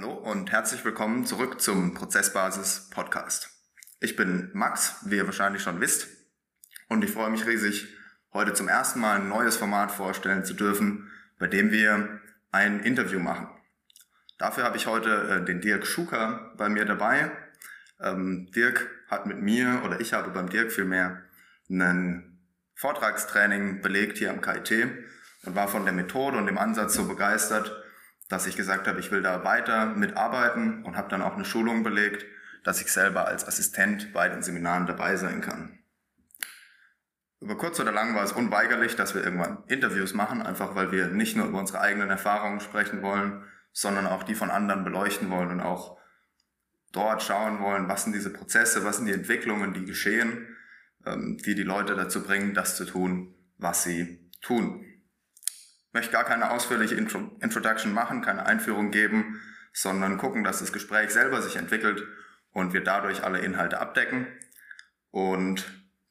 Hallo und herzlich willkommen zurück zum Prozessbasis Podcast. Ich bin Max, wie ihr wahrscheinlich schon wisst, und ich freue mich riesig, heute zum ersten Mal ein neues Format vorstellen zu dürfen, bei dem wir ein Interview machen. Dafür habe ich heute äh, den Dirk Schuker bei mir dabei. Ähm, Dirk hat mit mir, oder ich habe beim Dirk vielmehr, einen Vortragstraining belegt hier am KIT und war von der Methode und dem Ansatz so begeistert, dass ich gesagt habe, ich will da weiter mitarbeiten und habe dann auch eine Schulung belegt, dass ich selber als Assistent bei den Seminaren dabei sein kann. Über kurz oder lang war es unweigerlich, dass wir irgendwann Interviews machen, einfach weil wir nicht nur über unsere eigenen Erfahrungen sprechen wollen, sondern auch die von anderen beleuchten wollen und auch dort schauen wollen, was sind diese Prozesse, was sind die Entwicklungen, die geschehen, ähm, die die Leute dazu bringen, das zu tun, was sie tun. Möchte gar keine ausführliche Intro Introduction machen, keine Einführung geben, sondern gucken, dass das Gespräch selber sich entwickelt und wir dadurch alle Inhalte abdecken und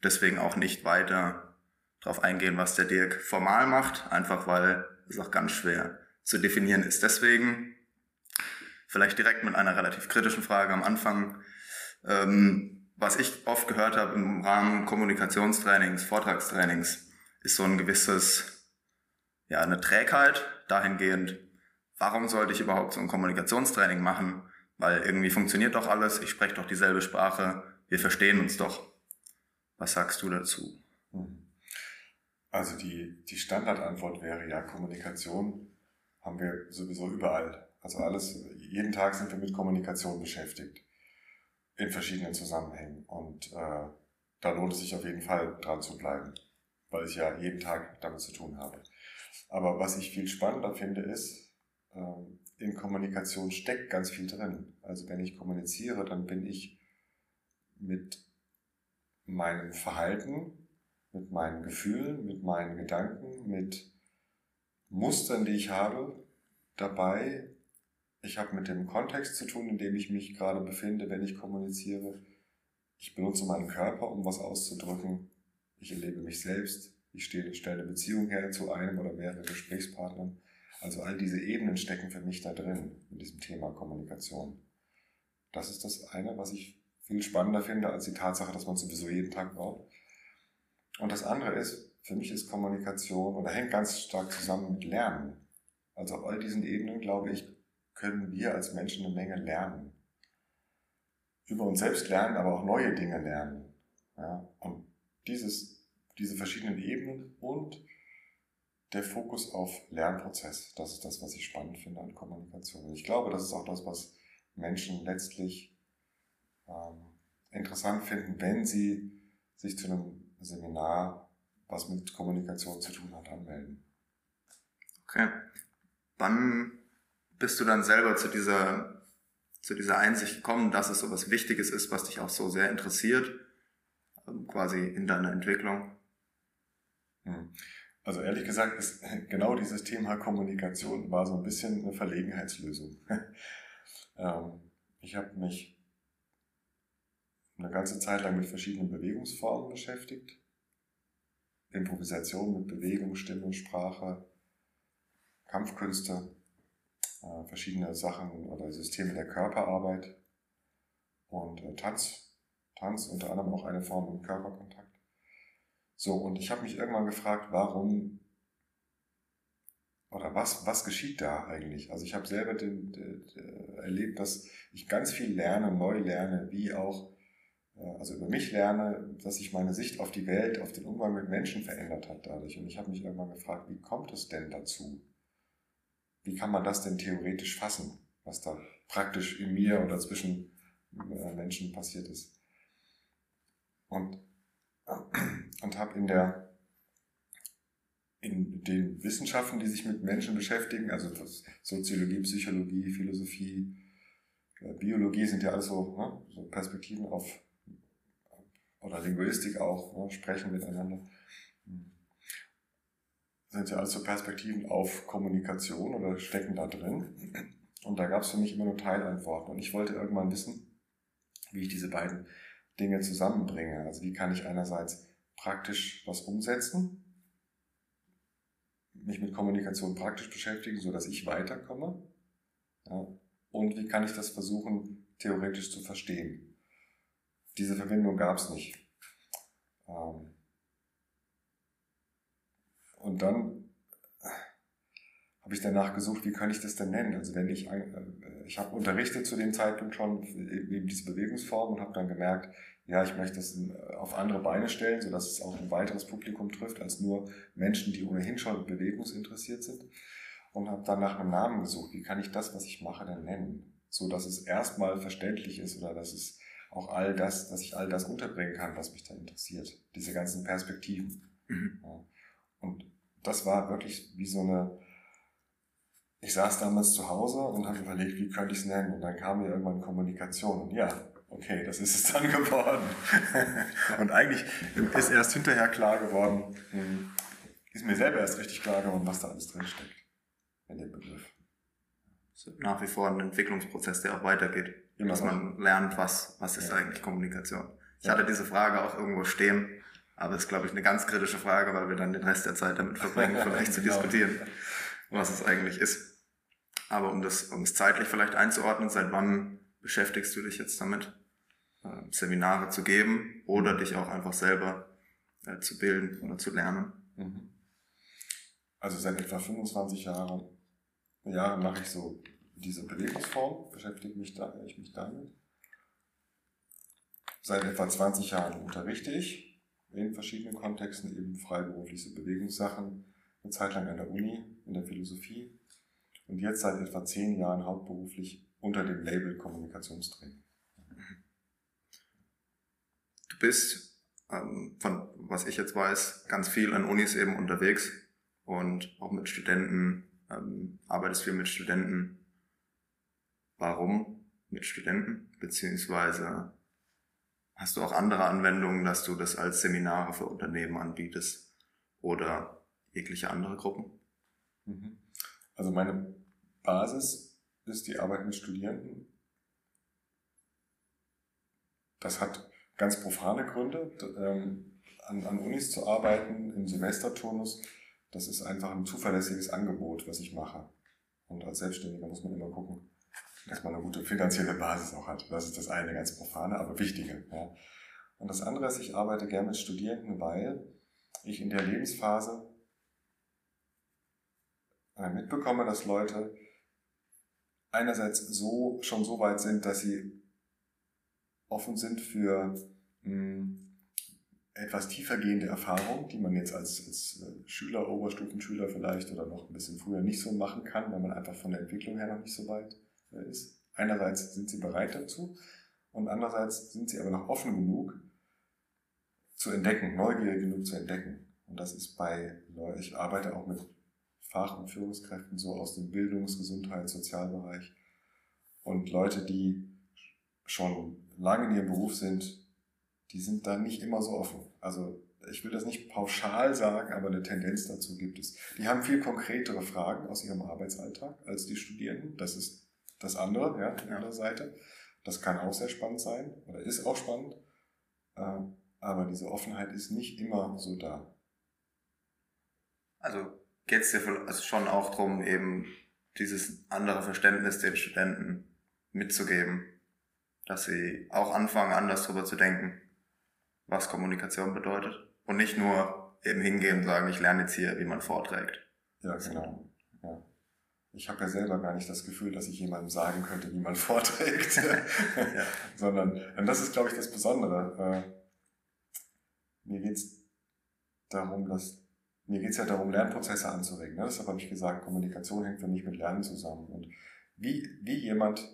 deswegen auch nicht weiter darauf eingehen, was der Dirk formal macht, einfach weil es auch ganz schwer zu definieren ist. Deswegen vielleicht direkt mit einer relativ kritischen Frage am Anfang. Ähm, was ich oft gehört habe im Rahmen Kommunikationstrainings, Vortragstrainings, ist so ein gewisses, ja, eine Trägheit dahingehend, warum sollte ich überhaupt so ein Kommunikationstraining machen? Weil irgendwie funktioniert doch alles, ich spreche doch dieselbe Sprache, wir verstehen uns doch. Was sagst du dazu? Also die, die Standardantwort wäre ja, Kommunikation haben wir sowieso überall. Also alles, jeden Tag sind wir mit Kommunikation beschäftigt. In verschiedenen Zusammenhängen. Und äh, da lohnt es sich auf jeden Fall dran zu bleiben, weil ich ja jeden Tag damit zu tun habe. Aber was ich viel spannender finde, ist, äh, in Kommunikation steckt ganz viel drin. Also wenn ich kommuniziere, dann bin ich mit meinem Verhalten, mit meinen Gefühlen, mit meinen Gedanken, mit Mustern, die ich habe, dabei. Ich habe mit dem Kontext zu tun, in dem ich mich gerade befinde, wenn ich kommuniziere. Ich benutze meinen Körper, um was auszudrücken. Ich erlebe mich selbst. Ich stelle eine Beziehung her zu einem oder mehreren Gesprächspartnern. Also all diese Ebenen stecken für mich da drin, in diesem Thema Kommunikation. Das ist das eine, was ich viel spannender finde, als die Tatsache, dass man sowieso jeden Tag braucht. Und das andere ist, für mich ist Kommunikation oder hängt ganz stark zusammen mit Lernen. Also auf all diesen Ebenen, glaube ich, können wir als Menschen eine Menge lernen. Über uns selbst lernen, aber auch neue Dinge lernen. Ja? Und dieses, diese verschiedenen Ebenen und der Fokus auf Lernprozess, das ist das, was ich spannend finde an Kommunikation. Ich glaube, das ist auch das, was Menschen letztlich ähm, interessant finden, wenn sie sich zu einem Seminar, was mit Kommunikation zu tun hat, anmelden. Okay. Wann bist du dann selber zu dieser, zu dieser Einsicht gekommen, dass es so was Wichtiges ist, was dich auch so sehr interessiert, quasi in deiner Entwicklung? Hm. Also ehrlich gesagt ist genau dieses Thema Kommunikation war so ein bisschen eine Verlegenheitslösung. Ähm, ich habe mich eine ganze Zeit lang mit verschiedenen Bewegungsformen beschäftigt. Improvisation mit Bewegung, Stimme, Sprache, Kampfkünste, äh, verschiedene Sachen oder Systeme der Körperarbeit und äh, Tanz. Tanz unter anderem auch eine Form im Körperkontakt. So, und ich habe mich irgendwann gefragt, warum oder was, was geschieht da eigentlich? Also ich habe selber den, den, den, erlebt, dass ich ganz viel lerne, neu lerne, wie auch, äh, also über mich lerne, dass sich meine Sicht auf die Welt, auf den Umgang mit Menschen verändert hat dadurch. Und ich habe mich irgendwann gefragt, wie kommt es denn dazu? Wie kann man das denn theoretisch fassen, was da praktisch in mir oder zwischen äh, Menschen passiert ist? Und und habe in der in den Wissenschaften, die sich mit Menschen beschäftigen, also Soziologie, Psychologie, Philosophie, äh, Biologie sind ja alles so, ne, so Perspektiven auf oder Linguistik auch, ne, sprechen miteinander. Sind ja alles so Perspektiven auf Kommunikation oder stecken da drin. Und da gab es für mich immer nur Teilantworten. Und ich wollte irgendwann wissen, wie ich diese beiden Dinge zusammenbringe. Also wie kann ich einerseits praktisch was umsetzen, mich mit Kommunikation praktisch beschäftigen, so dass ich weiterkomme. Ja, und wie kann ich das versuchen, theoretisch zu verstehen. Diese Verbindung gab es nicht. Ähm, und dann habe ich danach gesucht, wie kann ich das denn nennen? Also wenn ich, äh, ich habe unterrichtet zu dem Zeitpunkt schon eben diese Bewegungsform und habe dann gemerkt, ja, ich möchte das äh, auf andere Beine stellen, sodass es auch ein weiteres Publikum trifft, als nur Menschen, die ohnehin schon bewegungsinteressiert sind. Und habe dann nach einem Namen gesucht, wie kann ich das, was ich mache, denn nennen? So dass es erstmal verständlich ist oder dass es auch all das, dass ich all das unterbringen kann, was mich da interessiert. Diese ganzen Perspektiven. Mhm. Ja. Und das war wirklich wie so eine, ich saß damals zu Hause und habe überlegt, wie könnte ich es nennen? Und dann kam mir irgendwann Kommunikation. Und ja, okay, das ist es dann geworden. und eigentlich ist erst hinterher klar geworden, hm, ist mir selber erst richtig klar geworden, was da alles drinsteckt in dem Begriff. Nach wie vor ein Entwicklungsprozess, der auch weitergeht. Immer dass man lernt, was, was ist ja. eigentlich Kommunikation. Ich ja. hatte diese Frage auch irgendwo stehen, aber es ist, glaube ich, eine ganz kritische Frage, weil wir dann den Rest der Zeit damit verbringen, vielleicht zu genau. diskutieren was es eigentlich ist. Aber um das, um es zeitlich vielleicht einzuordnen, seit wann beschäftigst du dich jetzt damit, äh, Seminare zu geben oder dich auch einfach selber äh, zu bilden oder zu lernen? Mhm. Also seit etwa 25 Jahren, Jahren mache ich so diese Bewegungsform, beschäftige mich da, ich mich damit. Seit etwa 20 Jahren unterrichte ich in verschiedenen Kontexten eben freiberufliche Bewegungssachen, eine Zeit lang an der Uni, in der Philosophie und jetzt seit etwa zehn Jahren hauptberuflich unter dem Label Kommunikationstraining. Du bist, ähm, von was ich jetzt weiß, ganz viel an Unis eben unterwegs und auch mit Studenten, ähm, arbeitest viel mit Studenten. Warum mit Studenten? Beziehungsweise hast du auch andere Anwendungen, dass du das als Seminare für Unternehmen anbietest oder jegliche andere Gruppen? Mhm. Also meine Basis ist die Arbeit mit Studierenden. Das hat ganz profane Gründe. Ähm, an, an Unis zu arbeiten im Semesterturnus, das ist einfach ein zuverlässiges Angebot, was ich mache. Und als Selbstständiger muss man immer gucken, dass man eine gute finanzielle Basis auch hat. Das ist das eine ganz profane, aber wichtige. Ja. Und das andere ist, ich arbeite gerne mit Studierenden, weil ich in der Lebensphase äh, mitbekomme, dass Leute einerseits so schon so weit sind, dass sie offen sind für mh, hm, etwas tiefergehende Erfahrungen, die man jetzt als, als äh, Schüler, Oberstufenschüler vielleicht oder noch ein bisschen früher nicht so machen kann, weil man einfach von der Entwicklung her noch nicht so weit äh, ist. Einerseits sind sie bereit dazu und andererseits sind sie aber noch offen genug zu entdecken, neugierig genug zu entdecken. Und das ist bei, ich arbeite auch mit Fach- und Führungskräften so aus dem Bildungs-, Gesundheits-, Sozialbereich und Leute, die schon lange in ihrem Beruf sind, die sind da nicht immer so offen. Also ich will das nicht pauschal sagen, aber eine Tendenz dazu gibt es. Die haben viel konkretere Fragen aus ihrem Arbeitsalltag als die Studierenden. Das ist das andere, ja, die andere Seite. Das kann auch sehr spannend sein oder ist auch spannend. Ähm, aber diese Offenheit ist nicht immer so da. Also geht es dir also schon auch darum, eben dieses andere Verständnis den Studenten mitzugeben, dass sie auch anfangen, anders darüber zu denken, was Kommunikation bedeutet und nicht nur eben hingehen und sagen, ich lerne jetzt hier, wie man vorträgt. Ja, genau. Ja. Ich habe ja selber gar nicht das Gefühl, dass ich jemandem sagen könnte, wie man vorträgt, ja. sondern, und das ist, glaube ich, das Besondere. Mir geht es darum, dass mir geht es ja darum, Lernprozesse anzuregen. Ne? Deshalb habe ich gesagt, Kommunikation hängt für mich mit Lernen zusammen. Und wie, wie jemand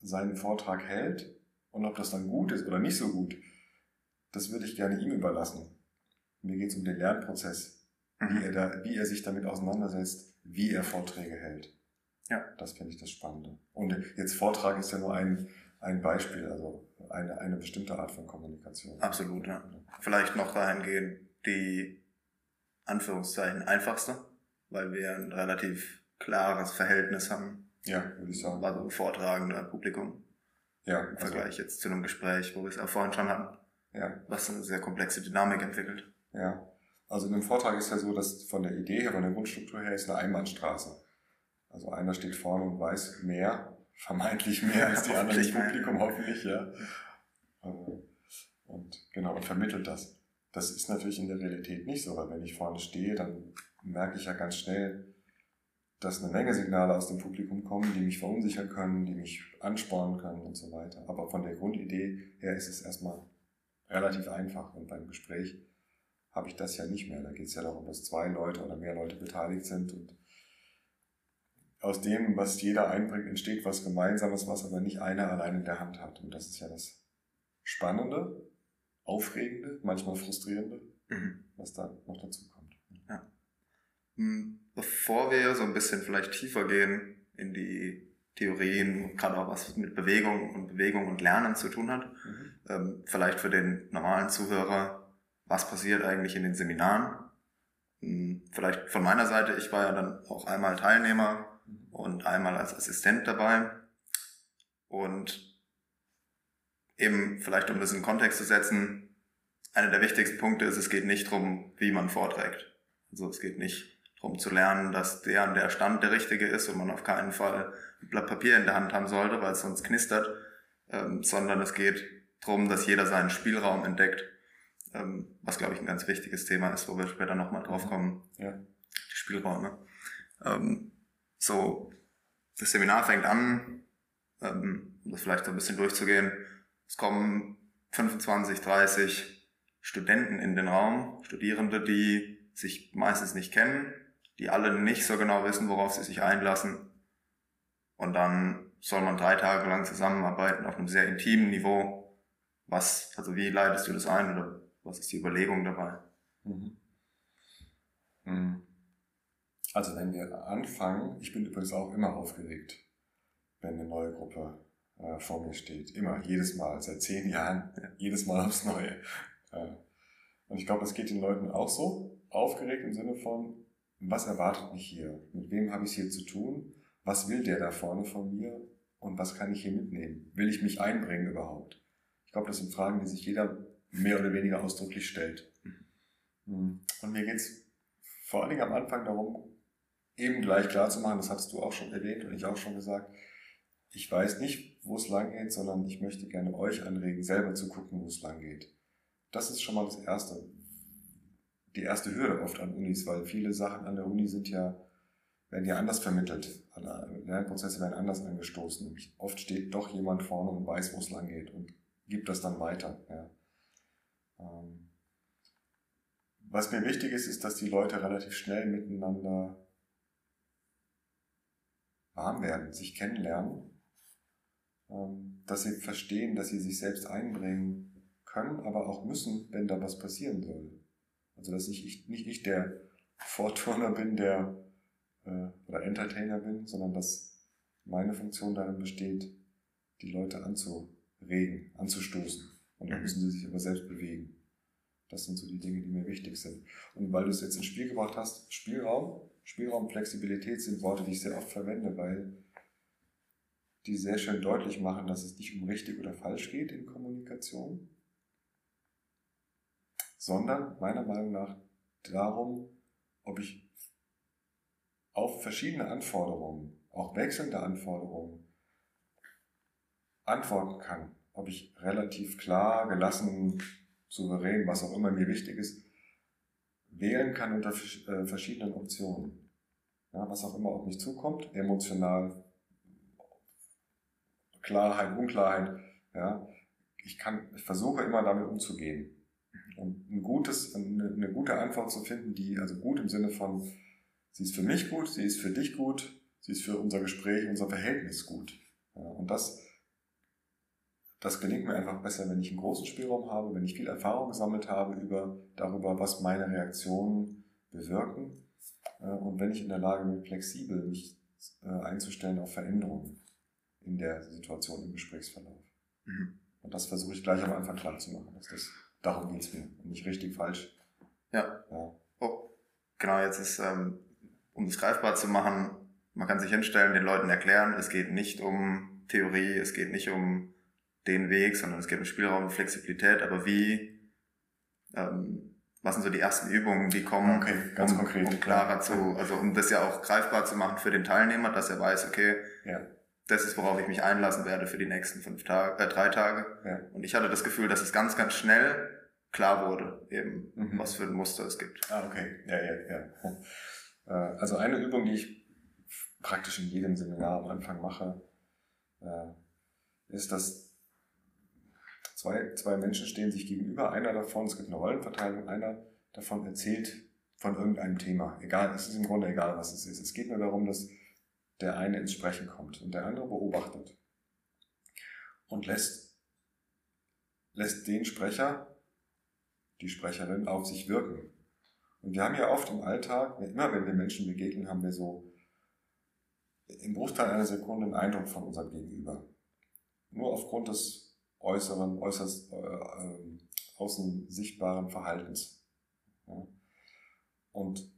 seinen Vortrag hält und ob das dann gut ist oder nicht so gut, das würde ich gerne ihm überlassen. Mir geht es um den Lernprozess, wie mhm. er, da, wie er sich damit auseinandersetzt, wie er Vorträge hält. Ja. Das finde ich das Spannende. Und jetzt Vortrag ist ja nur ein, ein Beispiel, also eine, eine bestimmte Art von Kommunikation. Absolut, ja. Vielleicht noch dahingehend, die Anführungszeichen einfachste, weil wir ein relativ klares Verhältnis haben. Ja, würde ich sagen. Also Vortragender Publikum. Ja. Im Vergleich also, jetzt zu einem Gespräch, wo wir es auch vorhin schon hatten. Ja. Was eine sehr komplexe Dynamik entwickelt. Ja. Also in einem Vortrag ist ja so, dass von der Idee her, von der Grundstruktur her ist eine Einbahnstraße. Also einer steht vorne und weiß mehr, vermeintlich mehr als die anderen im Publikum, hoffentlich, ja. Äh, und genau, und vermittelt das. Das ist natürlich in der Realität nicht so, weil wenn ich vorne stehe, dann merke ich ja ganz schnell, dass eine Menge Signale aus dem Publikum kommen, die mich verunsichern können, die mich anspornen können und so weiter. Aber von der Grundidee her ist es erstmal relativ einfach. Und beim Gespräch habe ich das ja nicht mehr. Da geht es ja darum, dass zwei Leute oder mehr Leute beteiligt sind und aus dem, was jeder einbringt, entsteht was Gemeinsames, was aber nicht einer allein in der Hand hat. Und das ist ja das Spannende, Aufregende, manchmal Frustrierende, mhm. was da noch dazu kommt. Ja. Hm, bevor wir so ein bisschen vielleicht tiefer gehen in die Theorien, gerade auch was mit Bewegung und Bewegung und Lernen zu tun hat, mhm. ähm, vielleicht für den normalen Zuhörer, was passiert eigentlich in den Seminaren? Hm, vielleicht von meiner Seite, ich war ja dann auch einmal Teilnehmer und einmal als Assistent dabei. Und eben vielleicht um das in Kontext zu setzen, einer der wichtigsten Punkte ist, es geht nicht darum, wie man vorträgt. Also es geht nicht darum zu lernen, dass der an der Stand der richtige ist und man auf keinen Fall ein Blatt Papier in der Hand haben sollte, weil es sonst knistert, ähm, sondern es geht darum, dass jeder seinen Spielraum entdeckt, ähm, was glaube ich ein ganz wichtiges Thema ist, wo wir später nochmal drauf kommen. Ja. Die Spielräume. Ähm, so, das Seminar fängt an, ähm, um das vielleicht so ein bisschen durchzugehen. Es kommen 25, 30 Studenten in den Raum, Studierende, die sich meistens nicht kennen, die alle nicht so genau wissen, worauf sie sich einlassen. Und dann soll man drei Tage lang zusammenarbeiten auf einem sehr intimen Niveau. Was, also wie leitest du das ein oder was ist die Überlegung dabei? Mhm. Mhm. Also wenn wir anfangen, ich bin übrigens auch immer aufgeregt, wenn eine neue Gruppe äh, vor mir steht. Immer, jedes Mal, seit zehn Jahren, jedes Mal aufs Neue. Äh, und ich glaube, das geht den Leuten auch so. Aufgeregt im Sinne von, was erwartet mich hier? Mit wem habe ich es hier zu tun? Was will der da vorne von mir? Und was kann ich hier mitnehmen? Will ich mich einbringen überhaupt? Ich glaube, das sind Fragen, die sich jeder mehr oder weniger ausdrücklich stellt. Mhm. Und mir geht es vor allen Dingen am Anfang darum, eben gleich klar zu machen, das hattest du auch schon erwähnt und ich auch schon gesagt, ich weiß nicht, wo es lang geht, sondern ich möchte gerne euch anregen, selber zu gucken, wo es lang geht. Das ist schon mal das Erste. Die erste Hürde oft an Unis, weil viele Sachen an der Uni sind ja, werden ja anders vermittelt. Lernprozesse werden anders angestoßen. Oft steht doch jemand vorne und weiß, wo es lang geht und gibt das dann weiter. Ja. Ähm, was mir wichtig ist, ist, dass die Leute relativ schnell miteinander warm werden, sich kennenlernen, dass sie verstehen, dass sie sich selbst einbringen können, aber auch müssen, wenn da was passieren soll. Also dass ich nicht ich der Vorturner bin, der äh, oder Entertainer bin, sondern dass meine Funktion darin besteht, die Leute anzuregen, anzustoßen. Und dann mhm. müssen sie sich aber selbst bewegen. Das sind so die Dinge, die mir wichtig sind. Und weil du es jetzt ins Spiel gebracht hast, Spielraum, Spielraum, Flexibilität sind Worte, die ich sehr oft verwende, weil die sehr schön deutlich machen, dass es nicht um richtig oder falsch geht in Kommunikation, sondern meiner Meinung nach darum, ob ich auf verschiedene Anforderungen, auch wechselnde Anforderungen, antworten kann. Ob ich relativ klar, gelassen, souverän, was auch immer mir wichtig ist, wählen kann unter äh, verschiedenen Optionen. Ja, was auch immer auf mich zukommt, emotional, Klarheit, Unklarheit. Ja, ich kann, ich versuche immer damit umzugehen. Und ein gutes, eine, eine gute Antwort zu finden, die, also gut im Sinne von, sie ist für mich gut, sie ist für dich gut, sie ist für unser Gespräch, unser Verhältnis gut. Ja, und das das gelingt mir einfach besser, wenn ich einen großen Spielraum habe, wenn ich viel Erfahrung gesammelt habe über, darüber, was meine Reaktionen bewirken äh, und wenn ich in der Lage bin, flexibel mich äh, einzustellen auf Veränderungen in der Situation im Gesprächsverlauf. Mhm. Und das versuche ich gleich am Anfang klar zu machen. Dass das, darum geht es mir und nicht richtig falsch. Ja. ja. Oh, genau, jetzt ist, ähm, um das greifbar zu machen, man kann sich hinstellen, den Leuten erklären, es geht nicht um Theorie, es geht nicht um den Weg, sondern es geht um Spielraum und Flexibilität. Aber wie ähm, was sind so die ersten Übungen, die kommen, okay, ganz um, konkret, um klarer zu, also um das ja auch greifbar zu machen für den Teilnehmer, dass er weiß, okay, ja. Das ist, worauf ich mich einlassen werde für die nächsten fünf Tage, äh, drei Tage. Ja. Und ich hatte das Gefühl, dass es ganz, ganz schnell klar wurde, eben, Mhm. was für ein Muster es gibt. Ah, okay. Ja, ja, ja. Äh, Also eine Übung, die ich praktisch in jedem Seminar am Anfang mache, äh, ist, dass zwei, zwei Menschen stehen sich gegenüber. Einer davon, es gibt eine Rollenverteilung, einer davon erzählt von irgendeinem Thema. Egal, es ist im Grunde egal, was es ist. Es geht nur darum, dass der eine ins Sprechen kommt und der andere beobachtet und lässt, lässt den Sprecher, die Sprecherin auf sich wirken. Und wir haben ja oft im Alltag, immer wenn wir Menschen begegnen, haben wir so im Bruchteil einer Sekunde einen Eindruck von unserem Gegenüber. Nur aufgrund des äußeren, äußerst äh, äh, außen sichtbaren Verhaltens. Ja. Und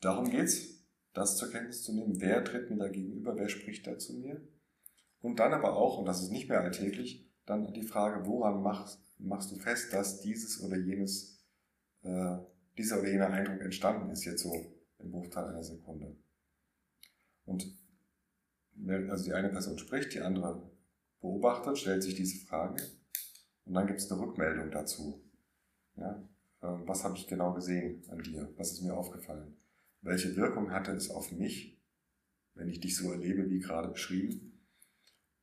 darum geht's, das zur Kenntnis zu nehmen, wer tritt mir da gegenüber, wer spricht da zu mir. Und dann aber auch, und das ist nicht mehr alltäglich, dann die Frage, woran machst, machst du fest, dass dieses oder jenes, äh, dieser oder jener Eindruck entstanden ist, jetzt so im Bruchteil einer Sekunde. Und also die eine Person spricht, die andere beobachtet, stellt sich diese Frage und dann gibt es eine Rückmeldung dazu. Ja? Ähm, was habe ich genau gesehen an dir? Was ist mir aufgefallen? Welche Wirkung hatte es auf mich, wenn ich dich so erlebe, wie gerade beschrieben?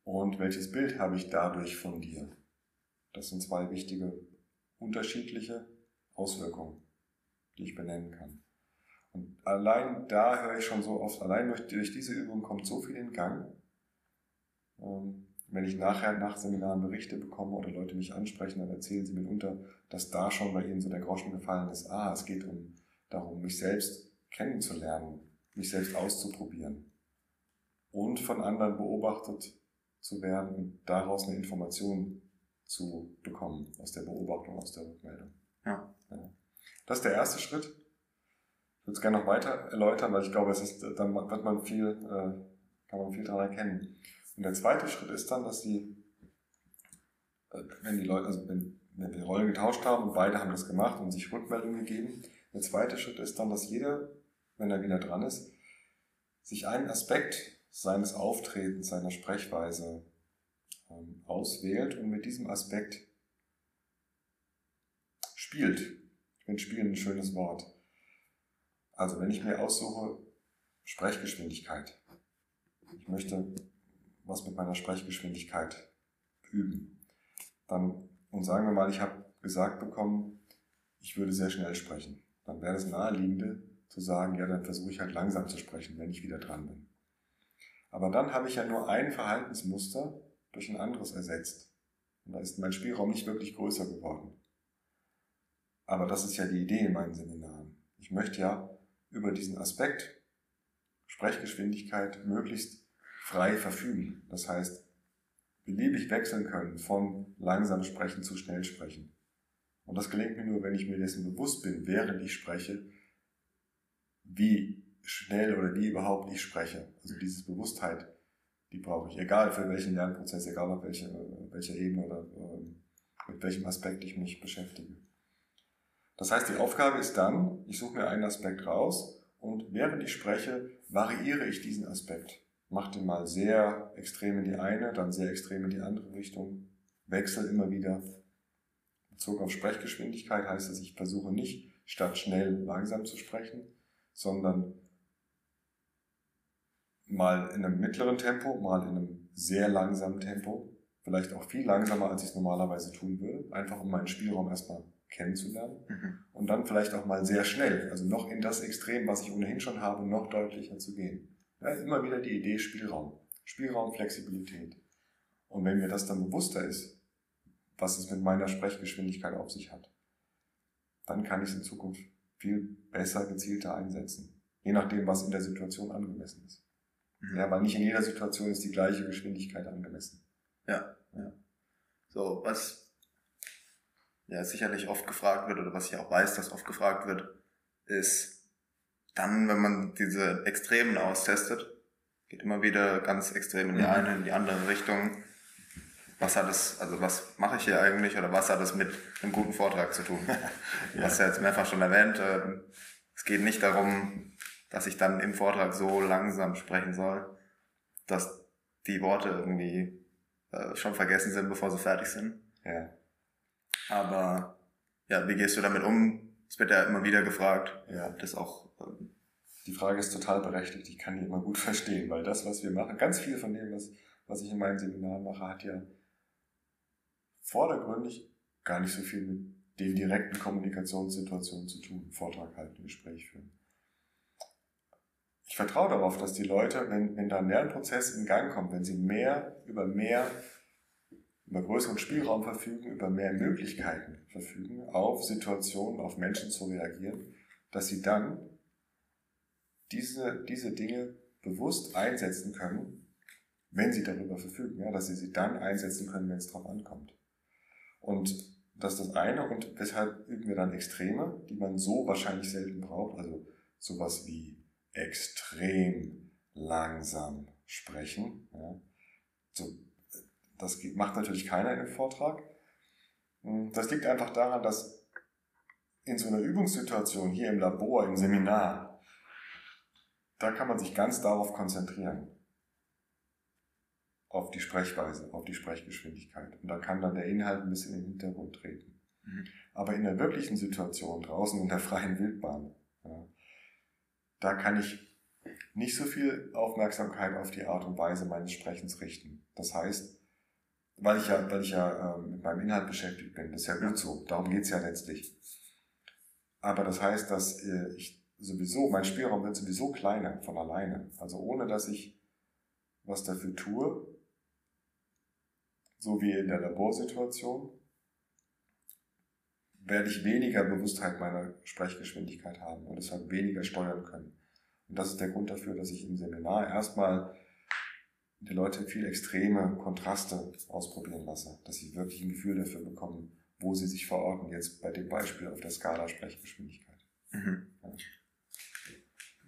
Und welches Bild habe ich dadurch von dir? Das sind zwei wichtige, unterschiedliche Auswirkungen, die ich benennen kann. Und allein da höre ich schon so oft, allein durch, durch diese Übung kommt so viel in Gang. Ähm, wenn ich nachher nach Seminaren Berichte bekomme oder Leute mich ansprechen, dann erzählen sie mitunter, dass da schon bei ihnen so der Groschen gefallen ist. Ah, es geht um, darum, mich selbst kennenzulernen, mich selbst auszuprobieren und von anderen beobachtet zu werden und daraus eine Information zu bekommen aus der Beobachtung, aus der Rückmeldung. Ja. ja. Das ist der erste Schritt. Ich würde es gerne noch weiter erläutern, weil ich glaube, es ist, dann wird man viel, äh, kann man viel daran erkennen. Und der zweite Schritt ist dann, dass die, äh, wenn die Leute, also wenn, wenn wir Rollen getauscht haben und beide haben das gemacht und sich Rückmeldungen gegeben, der zweite Schritt ist dann, dass jeder, wenn er wieder dran ist, sich einen Aspekt seines Auftretens, seiner Sprechweise ähm, auswählt und mit diesem Aspekt spielt. Ich finde Spielen ein schönes Wort. Also wenn ich mir aussuche, Sprechgeschwindigkeit. Ich möchte was mit meiner Sprechgeschwindigkeit üben. Dann, und sagen wir mal, ich habe gesagt bekommen, ich würde sehr schnell sprechen. Dann wäre das naheliegende zu sagen, ja, dann versuche ich halt langsam zu sprechen, wenn ich wieder dran bin. Aber dann habe ich ja nur ein Verhaltensmuster durch ein anderes ersetzt. Und da ist mein Spielraum nicht wirklich größer geworden. Aber das ist ja die Idee in meinen Seminaren. Ich möchte ja über diesen Aspekt Sprechgeschwindigkeit möglichst frei verfügen. Das heißt, beliebig wechseln können von langsam sprechen zu schnell sprechen. Und das gelingt mir nur, wenn ich mir dessen bewusst bin, während ich spreche, wie schnell oder wie überhaupt ich spreche. Also diese Bewusstheit, die brauche ich, egal für welchen Lernprozess, egal auf welcher, welcher Ebene oder äh, mit welchem Aspekt ich mich beschäftige. Das heißt, die Aufgabe ist dann, ich suche mir einen Aspekt raus und während ich spreche, variiere ich diesen Aspekt. Mache den mal sehr extrem in die eine, dann sehr extrem in die andere Richtung, wechsle immer wieder. Bezug auf Sprechgeschwindigkeit heißt es, ich versuche nicht statt schnell langsam zu sprechen, sondern mal in einem mittleren Tempo, mal in einem sehr langsamen Tempo, vielleicht auch viel langsamer, als ich es normalerweise tun würde, einfach um meinen Spielraum erstmal kennenzulernen Mhm. und dann vielleicht auch mal sehr schnell, also noch in das Extrem, was ich ohnehin schon habe, noch deutlicher zu gehen. Ja, immer wieder die Idee Spielraum, Spielraum, Flexibilität. Und wenn mir das dann bewusster ist, was es mit meiner Sprechgeschwindigkeit auf sich hat, dann kann ich es in Zukunft viel besser, gezielter einsetzen. Je nachdem, was in der Situation angemessen ist. Mhm. Ja, weil nicht in jeder Situation ist die gleiche Geschwindigkeit angemessen. Ja, ja. So, was ja sicherlich oft gefragt wird oder was ich auch weiß, dass oft gefragt wird, ist dann, wenn man diese Extremen austestet, geht immer wieder ganz extrem in die Mhm. eine, in die andere Richtung. Was hat es, also was mache ich hier eigentlich oder was hat es mit einem guten Vortrag zu tun? Du hast ja jetzt mehrfach schon erwähnt, äh, es geht nicht darum, dass ich dann im Vortrag so langsam sprechen soll, dass die Worte irgendwie äh, schon vergessen sind, bevor sie fertig sind. Ja. Aber ja, wie gehst du damit um? Es wird ja immer wieder gefragt. Ja. Das auch. Ähm, die Frage ist total berechtigt. Ich kann die immer gut verstehen, weil das, was wir machen, ganz viel von dem, was, was ich in meinen Seminaren mache, hat ja vordergründig gar nicht so viel mit den direkten Kommunikationssituationen zu tun. Vortrag halten, Gespräch führen. Ich vertraue darauf, dass die Leute, wenn, wenn da ein Lernprozess in Gang kommt, wenn sie mehr über mehr über größeren Spielraum verfügen, über mehr Möglichkeiten verfügen, auf Situationen, auf Menschen zu reagieren, dass sie dann diese, diese Dinge bewusst einsetzen können, wenn sie darüber verfügen, ja, dass sie sie dann einsetzen können, wenn es drauf ankommt. Und das ist das eine und weshalb üben wir dann Extreme, die man so wahrscheinlich selten braucht, also sowas wie extrem langsam sprechen, ja, so das macht natürlich keiner in einem Vortrag. Hm, das liegt einfach daran, dass in so einer Übungssituation hier im Labor, im Seminar, da kann man sich ganz darauf konzentrieren. Auf die Sprechweise, auf die Sprechgeschwindigkeit. Und da kann dann der Inhalt ein bisschen in den Hintergrund treten. Mhm. Aber in der wirklichen Situation, draußen in der freien Wildbahn, ja, da kann ich nicht so viel Aufmerksamkeit auf die Art und Weise meines Sprechens richten. Das heißt, weil ich ja, weil ich ja ähm, mit meinem Inhalt beschäftigt bin. Das ist ja gut so. Darum geht's ja letztlich. Aber das heißt, dass äh, ich sowieso, mein Spielraum wird sowieso kleiner von alleine. Also ohne dass ich was dafür tue, so wie in der Laborsituation, werde ich weniger Bewusstheit meiner Sprechgeschwindigkeit haben und deshalb weniger steuern können. Und das ist der Grund dafür, dass ich im Seminar erstmal die Leute viel extreme Kontraste ausprobieren lasse, dass sie wirklich ein Gefühl dafür bekommen, wo sie sich verorten, jetzt bei dem Beispiel auf der Skala Sprechgeschwindigkeit. Mhm.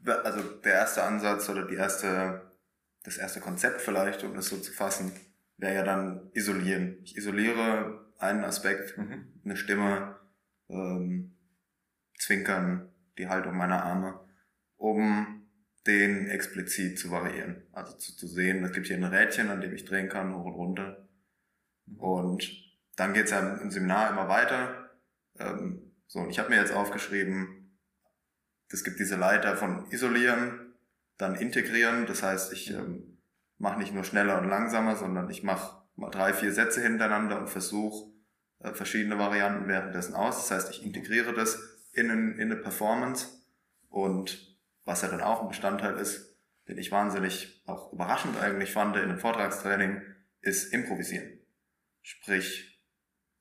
Ja. Also der erste Ansatz oder die erste, das erste Konzept vielleicht, um das so zu fassen, wäre ja dann isolieren. Ich isoliere einen Aspekt, mhm. eine Stimme, ähm, Zwinkern, die Haltung meiner Arme, um den explizit zu variieren. Also zu, zu sehen, es gibt hier ein Rädchen, an dem ich drehen kann, hoch und runter. Und dann geht's ja im Seminar immer weiter. Ähm, so, und ich habe mir jetzt aufgeschrieben, es gibt diese Leiter von isolieren, dann integrieren. Das heißt, ich ähm, mache nicht nur schneller und langsamer, sondern ich mache mal drei, vier Sätze hintereinander und versuche äh, verschiedene Varianten währenddessen aus. Das heißt, ich integriere das in, in eine Performance und was ja dann auch ein Bestandteil ist, den ich wahnsinnig auch überraschend eigentlich fand in einem Vortragstraining, ist improvisieren. Sprich,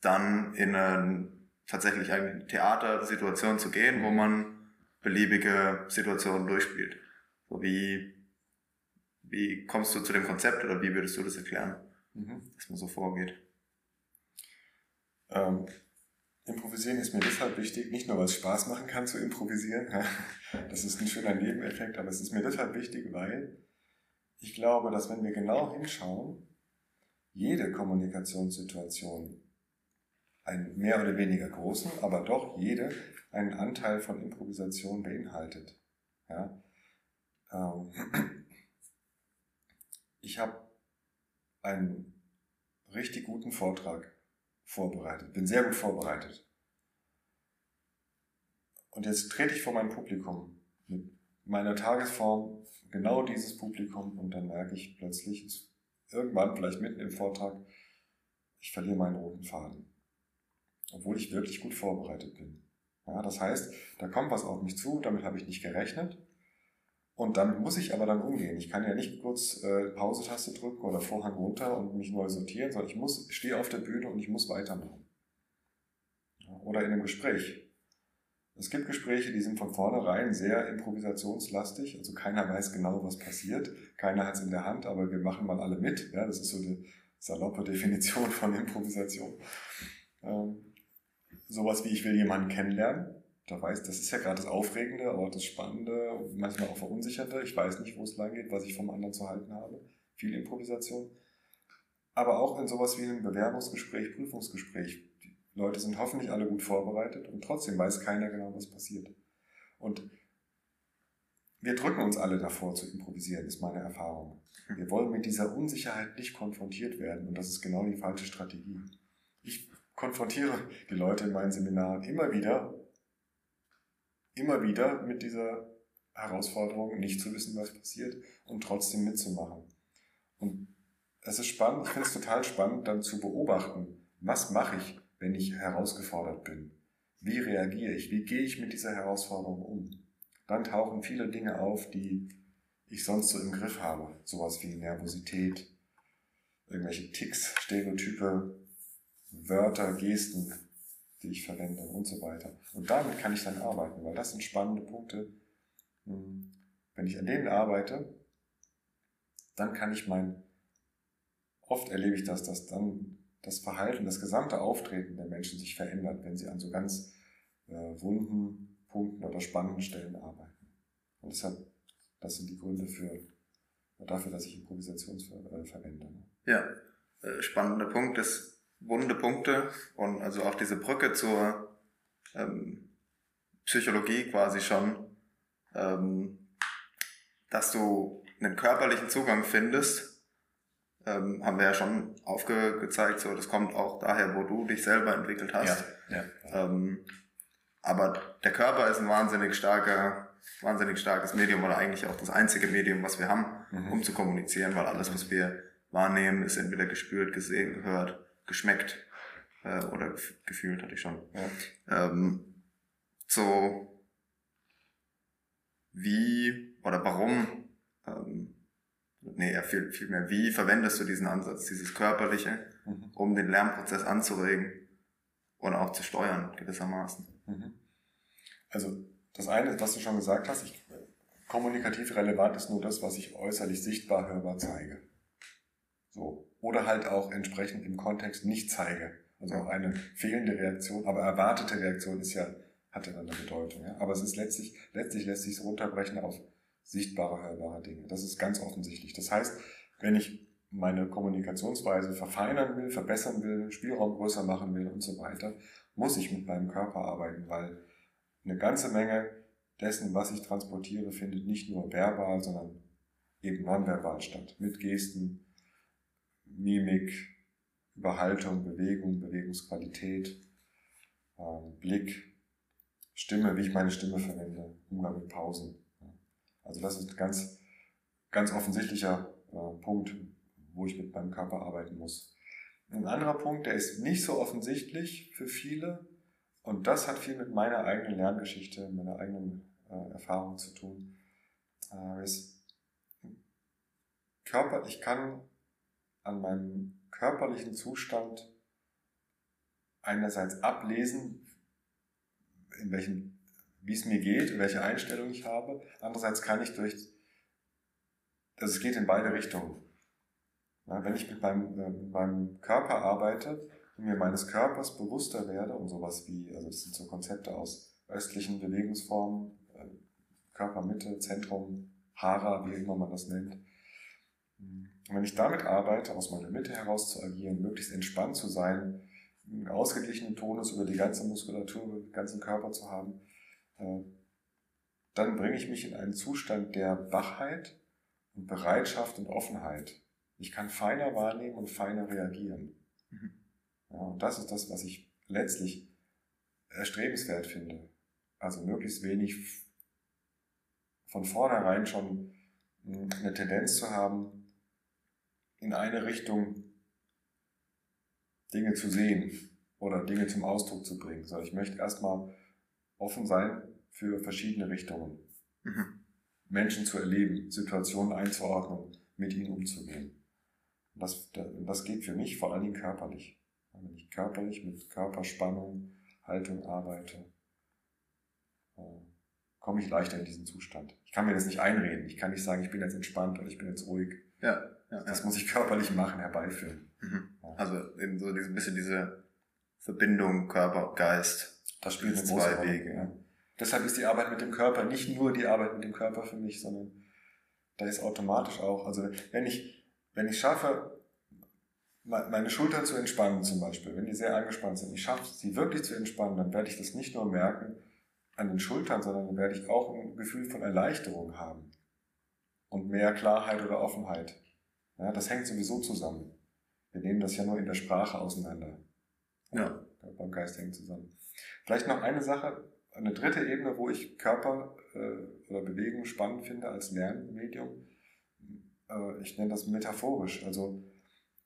dann in eine tatsächlich eine Theatersituation zu gehen, wo man beliebige Situationen durchspielt. So wie, wie kommst du zu dem Konzept oder wie würdest du das erklären, mhm. dass man so vorgeht? Ähm, Improvisieren ist mir deshalb wichtig, nicht nur weil es Spaß machen kann zu improvisieren, das ist ein schöner Nebeneffekt, aber es ist mir deshalb wichtig, weil ich glaube, dass wenn wir genau hinschauen, jede Kommunikationssituation einen mehr oder weniger großen, aber doch jede einen Anteil von Improvisation beinhaltet. Ja? Ähm, ich habe einen richtig guten Vortrag vorbereitet, bin sehr gut vorbereitet. Und jetzt trete ich vor mein Publikum mit meiner Tagesform, genau dieses Publikum, und dann merke ich plötzlich, irgendwann, vielleicht mitten im Vortrag, ich verliere meinen roten Faden. Obwohl ich wirklich gut vorbereitet bin. Ja, das heißt, da kommt was auf mich zu, damit habe ich nicht gerechnet. Und damit muss ich aber dann umgehen. Ich kann ja nicht kurz äh, Pause-Taste drücken oder Vorhang runter und mich neu sortieren, sondern ich muss, stehe auf der Bühne und ich muss weitermachen. Oder in einem Gespräch. Es gibt Gespräche, die sind von vornherein sehr improvisationslastig, also keiner weiß genau, was passiert, keiner hat es in der Hand, aber wir machen mal alle mit. Ja, das ist so eine saloppe Definition von Improvisation. Ähm, sowas wie ich will jemanden kennenlernen, da weiß, das ist ja gerade das Aufregende, aber auch das Spannende, manchmal auch Verunsicherte. Ich weiß nicht, wo es lang geht, was ich vom anderen zu halten habe. Viel Improvisation. aber auch in sowas wie einem Bewerbungsgespräch, Prüfungsgespräch. Die Leute sind hoffentlich alle gut vorbereitet und trotzdem weiß keiner genau, was passiert. Und wir drücken uns alle davor zu improvisieren, ist meine Erfahrung. Wir wollen mit dieser Unsicherheit nicht konfrontiert werden und das ist genau die falsche Strategie. Ich konfrontiere die Leute in meinen Seminaren immer wieder, immer wieder mit dieser Herausforderung, nicht zu wissen, was passiert und trotzdem mitzumachen. Und es ist spannend, ich finde es total spannend, dann zu beobachten, was mache ich, wenn ich herausgefordert bin? Wie reagiere ich? Wie gehe ich mit dieser Herausforderung um? Dann tauchen viele Dinge auf, die ich sonst so im Griff habe. Sowas wie Nervosität, irgendwelche Ticks, Stereotype, Wörter, Gesten, die ich verwende und so weiter. Und damit kann ich dann arbeiten, weil das sind spannende Punkte. Hm, wenn ich an denen arbeite, dann kann ich mein, oft erlebe ich das, dass dann das Verhalten, das gesamte Auftreten der Menschen sich verändert, wenn sie an so ganz äh, wunden Punkten oder spannenden Stellen arbeiten. Und deshalb, das sind die Gründe für, dafür, dass ich Improvisation äh, verwende. Ne? Ja, äh, spannender Punkt ist wunde Punkte und also auch diese Brücke zur ähm, Psychologie quasi schon, ähm, dass du einen körperlichen Zugang findest, ähm, haben wir ja schon aufgezeigt, so das kommt auch daher, wo du dich selber entwickelt hast. Ja, ja. Ähm, aber der Körper ist ein wahnsinnig starker, wahnsinnig starkes Medium oder eigentlich auch das einzige Medium, was wir haben, mhm. um zu kommunizieren, weil alles, was wir wahrnehmen, ist entweder gespürt, gesehen, gehört, geschmeckt äh, oder gefühlt hatte ich schon. Ja. Ähm, so wie oder warum, ähm, nee, viel, viel mehr, wie verwendest du diesen Ansatz, dieses Körperliche, mhm. um den Lernprozess anzuregen und auch zu steuern gewissermaßen? Mhm. Also das eine, was du schon gesagt hast, ich, kommunikativ relevant ist nur das, was ich äußerlich sichtbar hörbar zeige. So. Oder halt auch entsprechend im Kontext nicht zeige. Also auch eine fehlende Reaktion, aber erwartete Reaktion ist ja, hat ja dann eine Bedeutung. Ja? Aber es ist letztlich, letztlich lässt sich es runterbrechen auf sichtbare, hörbare Dinge. Das ist ganz offensichtlich. Das heißt, wenn ich meine Kommunikationsweise verfeinern will, verbessern will, Spielraum größer machen will und so weiter, muss ich mit meinem Körper arbeiten, weil eine ganze Menge dessen, was ich transportiere, findet nicht nur verbal, sondern eben nonverbal statt. Mit Gesten, Mimik, Überhaltung, Bewegung, Bewegungsqualität, ähm, Blick, Stimme, wie ich meine Stimme verwende, Umgang mit Pausen. Also das ist ein ganz, ganz offensichtlicher äh, Punkt, wo ich mit meinem Körper arbeiten muss. Ein anderer Punkt, der ist nicht so offensichtlich für viele und das hat viel mit meiner eigenen Lerngeschichte, meiner eigenen äh, Erfahrung zu tun. Äh, ist Körper, ich kann an meinem körperlichen Zustand einerseits ablesen, in welchem, wie es mir geht, welche Einstellung ich habe. Andererseits kann ich durch, also es geht in beide Richtungen. Ja, wenn ich mit meinem, äh, mit meinem Körper arbeite und mir meines Körpers bewusster werde und sowas wie, also das sind so Konzepte aus östlichen Bewegungsformen, äh, Körpermitte, Zentrum, Hara, wie immer man das nennt. Und wenn ich damit arbeite, aus meiner Mitte heraus zu agieren, möglichst entspannt zu sein, einen ausgeglichenen Tonus über die ganze Muskulatur, über den ganzen Körper zu haben, äh, dann bringe ich mich in einen Zustand der Wachheit und Bereitschaft und Offenheit. Ich kann feiner wahrnehmen und feiner reagieren. Mhm. Ja, und das ist das, was ich letztlich erstrebenswert finde. Also möglichst wenig von vornherein schon hm, eine Tendenz zu haben, in eine Richtung Dinge zu sehen oder Dinge zum Ausdruck zu bringen, sondern ich möchte erstmal offen sein für verschiedene Richtungen. Mhm. Menschen zu erleben, Situationen einzuordnen, mit ihnen umzugehen. Das, das geht für mich vor allen Dingen körperlich. Wenn ich körperlich mit Körperspannung, Haltung arbeite, äh, komme ich leichter in diesen Zustand. Ich kann mir das nicht einreden. Ich kann nicht sagen, ich bin jetzt entspannt und ich bin jetzt ruhig. Ja, ja das muss ich körperlich machen, herbeiführen. Mhm. Also eben so ein bisschen diese Verbindung Körper, Geist. Das spielt zwei Rolle. Wege. Ja. Deshalb ist die Arbeit mit dem Körper nicht nur die Arbeit mit dem Körper für mich, sondern da ist automatisch auch, also wenn ich, wenn ich schaffe, meine Schultern zu entspannen zum Beispiel, wenn die sehr angespannt sind, ich schaffe sie wirklich zu entspannen, dann werde ich das nicht nur merken an den Schultern, sondern dann werde ich auch ein Gefühl von Erleichterung haben und mehr Klarheit oder Offenheit. Ja, das hängt sowieso zusammen. Wir nehmen das ja nur in der Sprache auseinander. Ja. Körper und Geist hängen zusammen. Vielleicht noch eine Sache, eine dritte Ebene, wo ich Körper äh, oder Bewegung spannend finde als Lernmedium. Äh, ich nenne das metaphorisch. Also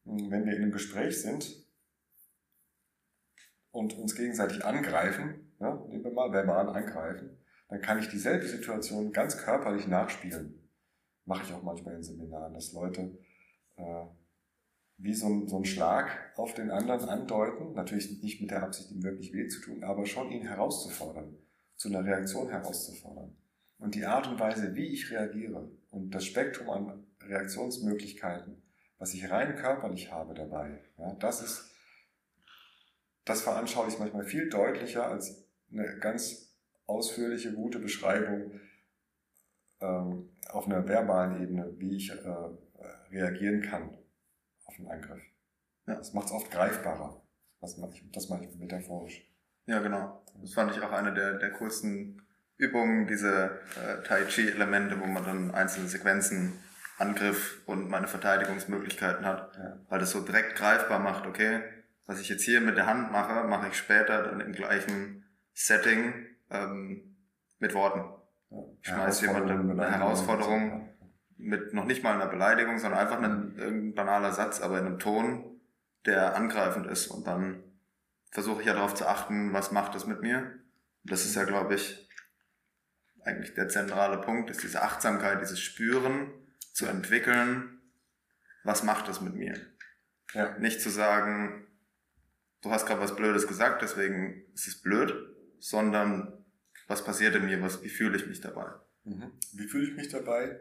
wenn wir in einem Gespräch sind und uns gegenseitig angreifen, ja, nehmen wir mal verbal angreifen, dann kann ich dieselbe Situation ganz körperlich nachspielen. Mache ich auch manchmal in Seminaren, dass Leute wie so ein, so ein Schlag auf den anderen andeuten, natürlich nicht mit der Absicht, ihm wirklich weh zu tun, aber schon ihn herauszufordern, zu einer Reaktion herauszufordern. Und die Art und Weise, wie ich reagiere und das Spektrum an Reaktionsmöglichkeiten, was ich rein körperlich habe dabei, ja, das ist, das veranschauliche ich manchmal viel deutlicher als eine ganz ausführliche, gute Beschreibung ähm, auf einer verbalen Ebene, wie ich äh, reagieren kann auf einen Angriff. Ja. Das macht es oft greifbarer. Das mache ich, das mache ich metaphorisch. Ja, genau. Das fand ich auch eine der, der kurzen Übungen, diese äh, Tai Chi-Elemente, wo man dann einzelne Sequenzen, Angriff und meine Verteidigungsmöglichkeiten hat, ja. weil das so direkt greifbar macht, okay, was ich jetzt hier mit der Hand mache, mache ich später dann im gleichen Setting ähm, mit Worten. Ja. Ich schmeiße jemandem eine Herausforderung mit noch nicht mal einer Beleidigung, sondern einfach ein, ein banaler Satz, aber in einem Ton, der angreifend ist. Und dann versuche ich ja darauf zu achten, was macht das mit mir. Das ist ja, glaube ich, eigentlich der zentrale Punkt, ist diese Achtsamkeit, dieses Spüren zu entwickeln. Was macht das mit mir? Ja. Nicht zu sagen, du hast gerade was Blödes gesagt, deswegen ist es blöd, sondern was passiert in mir, was, wie fühle ich mich dabei? Mhm. Wie fühle ich mich dabei?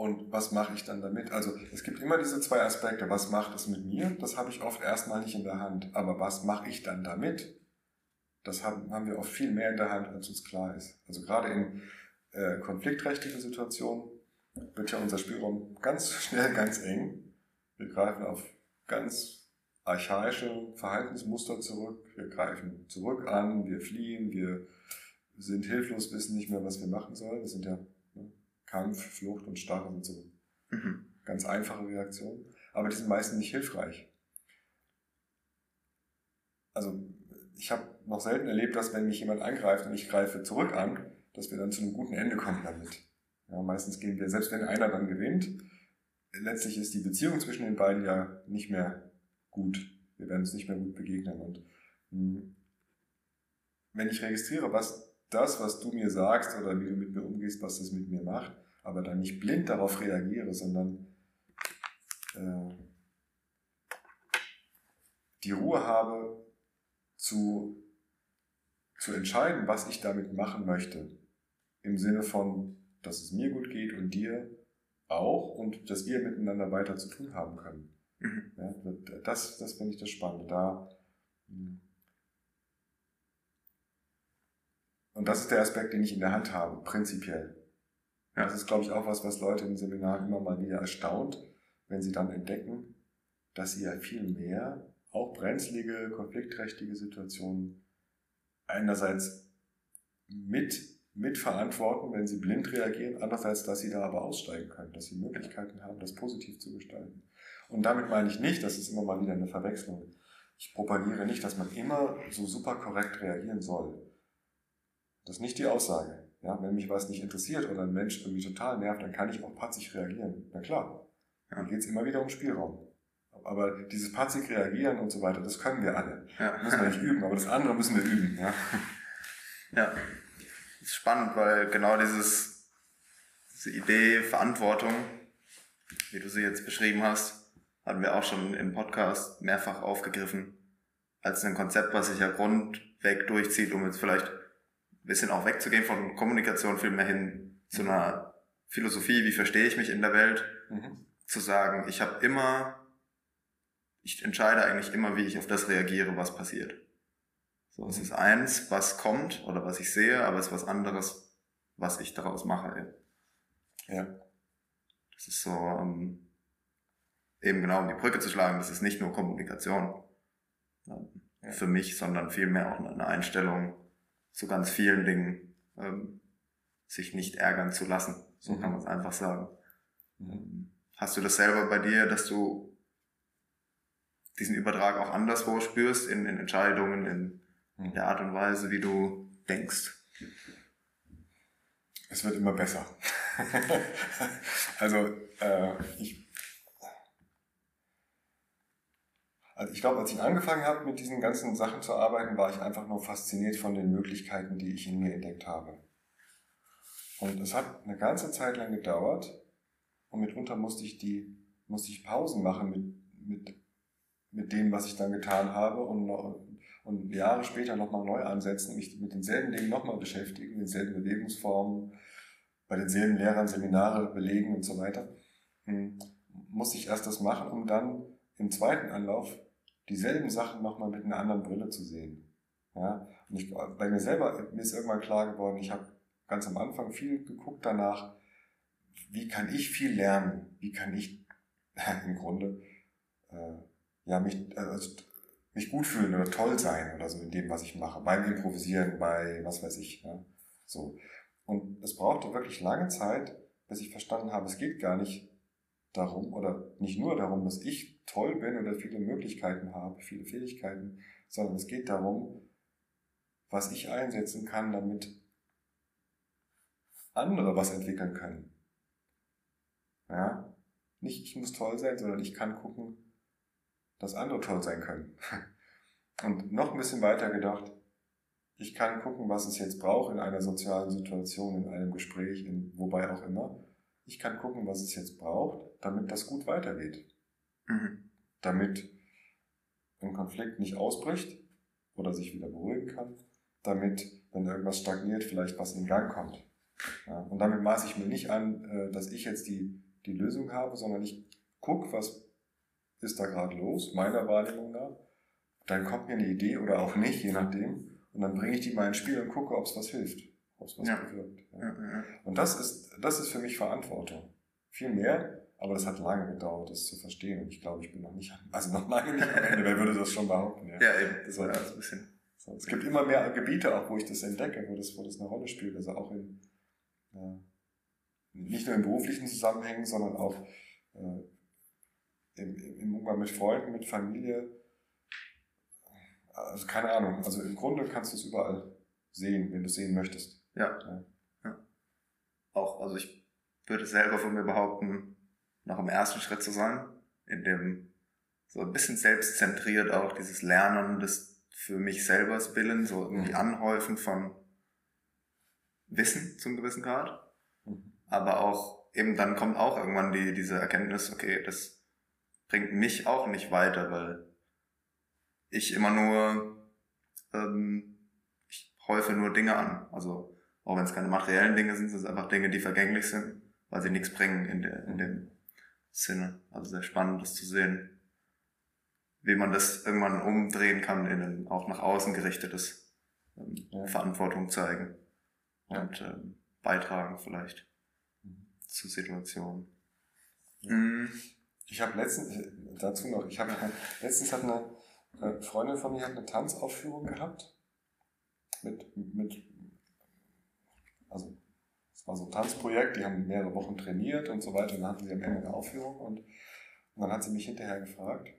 Und was mache ich dann damit? Also es gibt immer diese zwei Aspekte. Was macht es mit mir? Das habe ich oft erstmal nicht in der Hand. Aber was mache ich dann damit? Das haben, wir oft viel mehr in der Hand, als uns klar ist. Also gerade in äh, konfliktrechtlichen Situationen wird ja unser Spielraum ganz schnell ganz eng. Wir greifen auf ganz archaische Verhaltensmuster zurück. Wir greifen zurück an, wir fliehen, wir sind hilflos, wissen nicht mehr, was wir machen sollen. Das sind ja Kampf, Flucht und Starre sind so mhm. ganz einfache Reaktionen, aber die sind meistens nicht hilfreich. Also ich habe noch selten erlebt, dass wenn mich jemand angreift und ich greife zurück an, dass wir dann zu einem guten Ende kommen damit. Ja, meistens gehen wir, selbst wenn einer dann gewinnt, letztlich ist die Beziehung zwischen den beiden ja nicht mehr gut. Wir werden uns nicht mehr gut begegnen. Und mh, hm, wenn ich registriere, was das, was du mir sagst oder wie du mit mir umgehst, was das mit mir macht, aber dann nicht blind darauf reagiere, sondern äh, die Ruhe habe zu, zu entscheiden, was ich damit machen möchte. Im Sinne von, dass es mir gut geht und dir auch und dass wir miteinander weiter zu tun haben können. Mhm. Ja, das das finde ich das Spannende. Da, hm, Und das ist der Aspekt, den ich in der Hand habe, prinzipiell. Ja. Das ist, glaube ich, auch was, was Leute im Seminar immer mal wieder erstaunt, wenn sie dann entdecken, dass sie ja viel mehr auch brenzlige, konfliktträchtige Situationen einerseits mit, mitverantworten, wenn sie blind reagieren, andererseits, dass sie da aber aussteigen können, dass sie Möglichkeiten haben, das positiv zu gestalten. Und damit meine ich nicht, das ist immer mal wieder eine Verwechslung. Ich propagiere nicht, dass man immer so super korrekt reagieren soll. Das ist nicht die Aussage. Ja, wenn mich was nicht interessiert oder ein Mensch irgendwie total nervt, dann kann ich auch patzig reagieren. Na klar. Dann geht es immer wieder um Spielraum. Aber dieses patzig reagieren und so weiter, das können wir alle. Ja. Das müssen wir nicht üben, aber das andere müssen wir üben. Ja, ja. Das ist spannend, weil genau dieses, diese Idee Verantwortung, wie du sie jetzt beschrieben hast, hatten wir auch schon im Podcast mehrfach aufgegriffen, als ein Konzept, was sich ja grundweg durchzieht, um jetzt vielleicht bisschen auch wegzugehen von Kommunikation viel mehr hin zu einer Philosophie, wie verstehe ich mich in der Welt, mhm. zu sagen, ich habe immer, ich entscheide eigentlich immer, wie ich auf das reagiere, was passiert. So, es ist eins, was kommt oder was ich sehe, aber es ist was anderes, was ich daraus mache. Ja. Das ist so, ähm, eben genau um die Brücke zu schlagen, das ist nicht nur Kommunikation ähm, ja. für mich, sondern vielmehr auch eine Einstellung zu ganz vielen Dingen, ähm, sich nicht ärgern zu lassen. So mhm. kann man es einfach sagen. Mhm. Hast du das selber bei dir, dass du diesen Übertrag auch anderswo spürst, in, in Entscheidungen, in, in der Art und Weise, wie du denkst? Es wird immer besser. also äh, ich, also ich glaube, als ich angefangen habe, mit diesen ganzen Sachen zu arbeiten, war ich einfach nur fasziniert von den Möglichkeiten, die ich in mir entdeckt habe. Und es hat eine ganze Zeit lang gedauert und mitunter musste ich die, musste ich Pausen machen mit, mit, mit dem, was ich dann getan habe und, und Jahre später nochmal neu ansetzen, mich mit denselben Dingen nochmal beschäftigen, denselben Bewegungsformen, bei denselben Lehrern Seminare belegen und so weiter. Hm, muss ich erst das machen, um dann im zweiten Anlauf dieselben Sachen nochmal mit einer anderen Brille zu sehen. Ja? Und ich, bei mir selber, mir ist irgendwann klar geworden, ich habe ganz am Anfang viel geguckt danach, wie kann ich viel lernen? Wie kann ich im Grunde äh, ja, mich, also, mich gut fühlen oder toll sein oder so in dem, was ich mache, beim Improvisieren, bei was weiß ich. Ja? So. Und es brauchte wirklich lange Zeit, bis ich verstanden habe, es geht gar nicht darum oder nicht nur darum, dass ich toll bin oder viele Möglichkeiten habe, viele Fähigkeiten, sondern es geht darum, was ich einsetzen kann, damit andere was entwickeln können. Ja? Nicht ich muss toll sein, sondern ich kann gucken, dass andere toll sein können. Und noch ein bisschen weiter gedacht, ich kann gucken, was es jetzt braucht in einer sozialen Situation, in einem Gespräch, in wobei auch immer. Ich kann gucken, was es jetzt braucht, damit das gut weitergeht. Mhm. Damit ein Konflikt nicht ausbricht oder sich wieder beruhigen kann. Damit, wenn irgendwas stagniert, vielleicht was in Gang kommt. Ja, und damit maße ich mir nicht an, äh, dass ich jetzt die, die Lösung habe, sondern ich gucke, was ist da gerade los, meiner Wahrnehmung nach. Dann kommt mir eine Idee oder auch nicht, je nachdem. Und dann bringe ich die mal ins Spiel und gucke, ob es was hilft, es was ja. bewirkt. Ja. Und das ist, das ist für mich Verantwortung. Viel mehr, aber das hat lange gedauert, das zu verstehen. Und ich glaube, ich bin noch nicht, also noch lange nicht am Ende. Wer würde das schon behaupten? Ja, ja eben. Das war ja, ein bisschen. So, es gibt immer mehr Gebiete auch, wo ich das entdecke, wo das, wo das eine Rolle spielt. Also auch in, ja, nicht nur in beruflichen Zusammenhängen, sondern auch äh, im, im Umgang mit Freunden, mit Familie. Also keine Ahnung. Also im Grunde kannst du es überall sehen, wenn du es sehen möchtest. Ja. ja. ja. Auch, also ich würde selber von mir behaupten, noch im ersten Schritt zu sein, in dem so ein bisschen selbstzentriert auch dieses Lernen des für mich selber Willen, so irgendwie mhm. Anhäufen von Wissen zum gewissen Grad. Mhm. Aber auch, eben dann kommt auch irgendwann die, diese Erkenntnis, okay, das bringt mich auch nicht weiter, weil ich immer nur, ähm, ich häufe nur Dinge an. Also auch wenn es keine materiellen Dinge sind, sind es einfach Dinge, die vergänglich sind, weil sie nichts bringen in, der, in dem Sinne. Also sehr spannend, das zu sehen, wie man das irgendwann umdrehen kann in ein auch nach außen gerichtetes ähm, ja. Verantwortung zeigen. Ja. Und ähm, beitragen vielleicht mhm. zur Situation. Mhm. Ich habe letztens, dazu noch, ich habe letztens hat eine äh, Freundin von mir hat eine Tanzaufführung gehabt. Mit, mit, es war so ein Tanzprojekt, die haben mehrere Wochen trainiert und so weiter und dann hatten sie am Ende eine Aufführung und, und dann hat sie mich hinterher gefragt,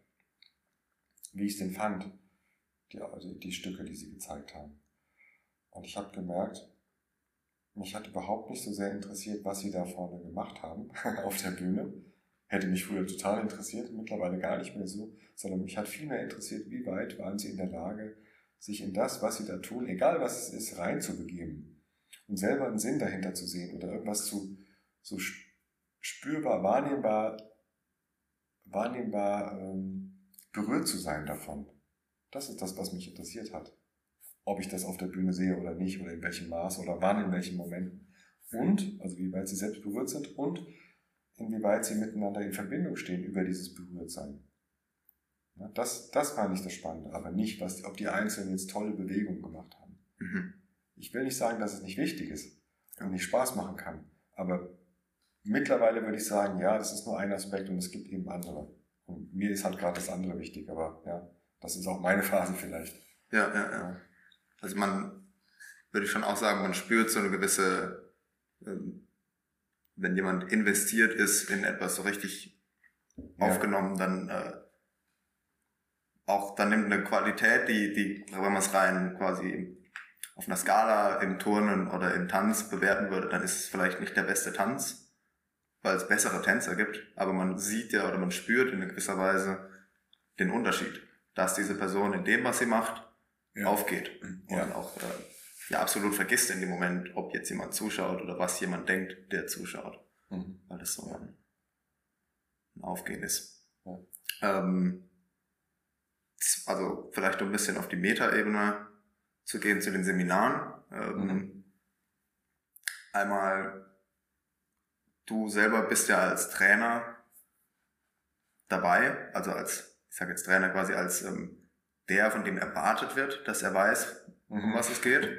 wie ich es denn fand, die, also die Stücke, die sie gezeigt haben. Und ich habe gemerkt, mich hat überhaupt nicht so sehr interessiert, was sie da vorne gemacht haben auf der Bühne. Hätte mich früher total interessiert, mittlerweile gar nicht mehr so, sondern mich hat viel mehr interessiert, wie weit waren sie in der Lage, sich in das, was sie da tun, egal was es ist, reinzubegeben und selber einen Sinn dahinter zu sehen oder irgendwas zu so spürbar, wahrnehmbar, wahrnehmbar ähm, berührt zu sein davon. Das ist das, was mich interessiert hat ob ich das auf der Bühne sehe oder nicht oder in welchem Maß oder wann, in welchen Momenten. Und, also wie weit sie selbst berührt sind und inwieweit sie miteinander in Verbindung stehen über dieses Berührtsein. Das, das war nicht das Spannende, aber nicht, was, ob die Einzelnen jetzt tolle Bewegungen gemacht haben. Mhm. Ich will nicht sagen, dass es nicht wichtig ist und nicht Spaß machen kann, aber mittlerweile würde ich sagen, ja, das ist nur ein Aspekt und es gibt eben andere. Und mir ist halt gerade das andere wichtig, aber ja, das ist auch meine Phase vielleicht. Ja, ja, ja. Also man, würde ich schon auch sagen, man spürt so eine gewisse, ähm, wenn jemand investiert ist in etwas so richtig ja. aufgenommen, dann äh, auch, dann nimmt eine Qualität, die, die, wenn man es rein quasi auf einer Skala im Turnen oder im Tanz bewerten würde, dann ist es vielleicht nicht der beste Tanz, weil es bessere Tänzer gibt, aber man sieht ja oder man spürt in gewisser Weise den Unterschied, dass diese Person in dem, was sie macht, ja. aufgeht ja. und auch äh, ja absolut vergisst in dem Moment, ob jetzt jemand zuschaut oder was jemand denkt, der zuschaut, mhm. weil das so ein, ein Aufgehen ist. Ja. Ähm, also vielleicht ein bisschen auf die Metaebene zu gehen zu den Seminaren. Ähm, mhm. Einmal, du selber bist ja als Trainer dabei, also als, ich sage jetzt Trainer quasi als ähm, der, von dem erwartet wird, dass er weiß, um mhm. was es geht.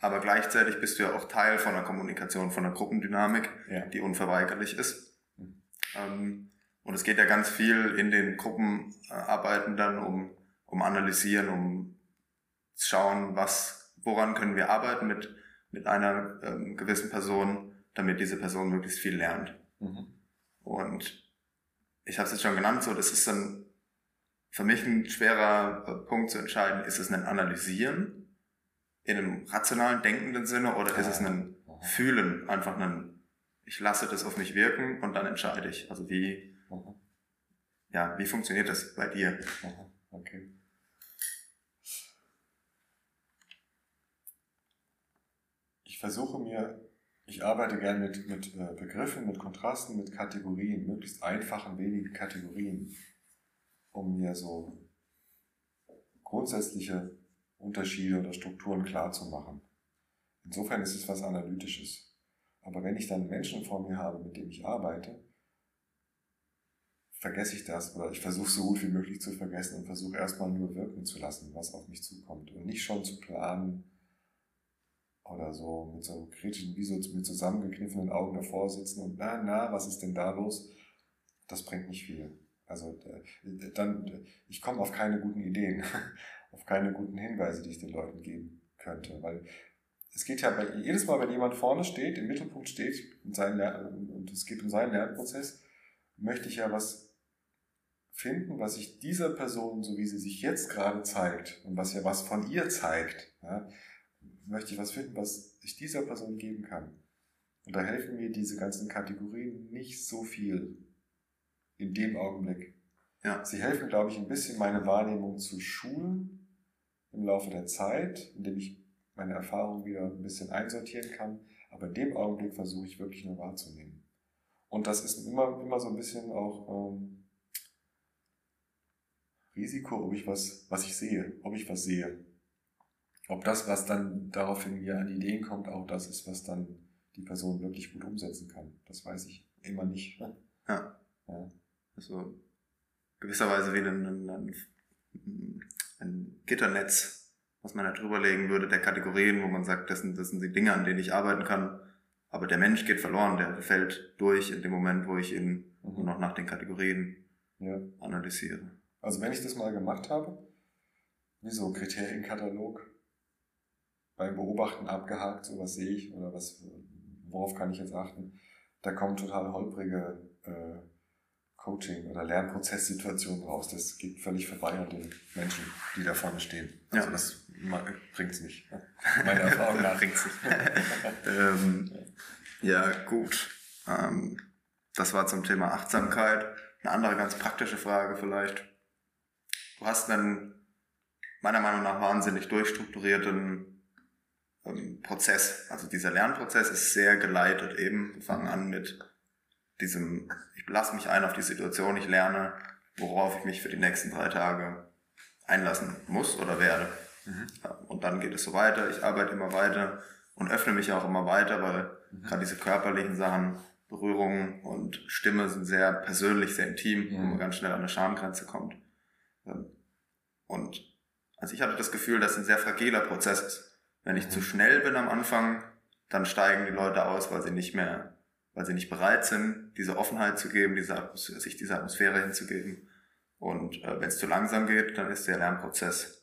Aber gleichzeitig bist du ja auch Teil von der Kommunikation, von der Gruppendynamik, ja. die unverweigerlich ist. Mhm. Ähm, und es geht ja ganz viel in den Gruppenarbeiten dann um, um Analysieren, um schauen, was, woran können wir arbeiten mit, mit einer ähm, gewissen Person, damit diese Person möglichst viel lernt. Mhm. Und ich habe es jetzt schon genannt, so das ist dann für mich ein schwerer äh, Punkt zu entscheiden, ist es ein Analysieren in einem rationalen, denkenden Sinne oder ist es ein Fühlen, einfach ein, ich lasse das auf mich wirken und dann entscheide ich. Also wie, mhm. ja, wie funktioniert das bei dir? Mhm. Okay. Ich versuche mir, ich arbeite gern mit, mit äh, Begriffen, mit Kontrasten, mit Kategorien, möglichst einfachen, wenigen Kategorien, um mir so grundsätzliche Unterschiede oder Strukturen klar zu machen. Insofern ist es was Analytisches. Aber wenn ich dann Menschen vor mir habe, mit denen ich arbeite, vergesse ich das oder ich versuche so gut wie möglich zu vergessen und versuche erstmal nur wirken zu lassen, was auf mich zukommt und nicht schon zu planen oder so mit so kritischen, wie so mit zusammengekniffenen Augen davor sitzen und na, na, was ist denn da los? Das bringt nicht viel. Also dann, ich komme auf keine guten Ideen, auf keine guten Hinweise, die ich den Leuten geben könnte, weil es geht ja bei, jedes Mal, wenn jemand vorne steht, im Mittelpunkt steht und, sein und es geht um seinen Lernprozess, möchte ich ja was finden, was sich dieser Person, so wie sie sich jetzt gerade zeigt und was ja was von ihr zeigt, ja, möchte ich was finden, was ich dieser Person geben kann. Und da helfen mir diese ganzen Kategorien nicht so viel in dem Augenblick. Ja. Sie helfen, glaube ich, ein bisschen meine Wahrnehmung zu schulen im Laufe der Zeit, indem ich meine Erfahrungen wieder ein bisschen einsortieren kann. Aber in dem Augenblick versuche ich wirklich nur wahrzunehmen. Und das ist immer, immer so ein bisschen auch ähm, Risiko, ob ich was, was ich sehe, ob ich was sehe. Ob das, was dann daraufhin mir an Ideen kommt, auch das ist, was dann die Person wirklich gut umsetzen kann. Das weiß ich immer nicht. Ja. ja. Also gewisserweise wie ein, ein, ein, Gitternetz, was man da drüber legen würde, der Kategorien, wo man sagt, das sind, das sind die Dinge, an denen ich arbeiten kann. Aber der Mensch geht verloren, der fällt durch in dem Moment, wo ich ihn mhm. nur noch nach den Kategorien ja. analysiere. Also wenn ich das mal gemacht habe, wie so ein Kriterienkatalog, beim Beobachten abgehakt, so was sehe ich oder was, worauf kann ich jetzt achten, da kommen total holprige äh, Coaching- oder Lernprozesssituationen raus. Das geht völlig vorbei an den Menschen, die da vorne stehen. Also ja. das bringt's nicht. Meine Erfahrung nach. bringt's nicht. ähm, ja, gut. Ähm, das war zum Thema Achtsamkeit. Eine andere ganz praktische Frage vielleicht du hast einen meiner Meinung nach wahnsinnig durchstrukturierten ähm, Prozess. Also dieser Lernprozess ist sehr geleitet eben. Wir fangen an mit diesem, ich lasse mich ein auf die Situation, ich lerne, worauf ich mich für die nächsten drei Tage einlassen muss oder werde. Mhm. Und dann geht es so weiter, ich arbeite immer weiter und öffne mich auch immer weiter, weil mhm. gerade diese körperlichen Sachen, Berührungen und Stimme sind sehr persönlich, sehr intim, mhm. wo man ganz schnell an eine Schamgrenze kommt. Ähm, und also ich hatte das Gefühl, dass ein sehr fragiler Prozess ist. Wenn ich mhm. zu schnell bin am Anfang, dann steigen die Leute aus, weil sie nicht mehr, weil sie nicht bereit sind, diese Offenheit zu geben, diese sich diese Atmosphäre hinzugeben. Und äh, wenn es zu langsam geht, dann ist der Lernprozess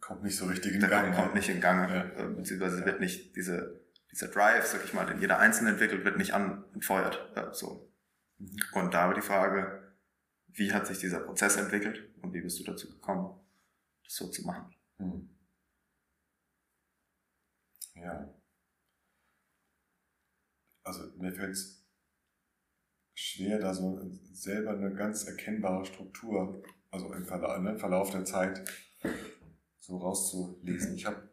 kommt nicht so richtig in der Gang. kommt nicht in Gang, Ja. äh, beziehungsweise Ja. wird nicht diese dieser Drive, sag ich mal, den jeder Einzelne entwickelt, wird nicht anfeuert. Ja, so. Mhm. Und da war die Frage, wie hat sich dieser Prozess entwickelt und wie bist du dazu gekommen, das so zu machen? Hm. Ja. Also mir fällt es schwer, da so selber eine ganz erkennbare Struktur, also im ne, Verlauf der Zeit, so rauszulesen. Ich habe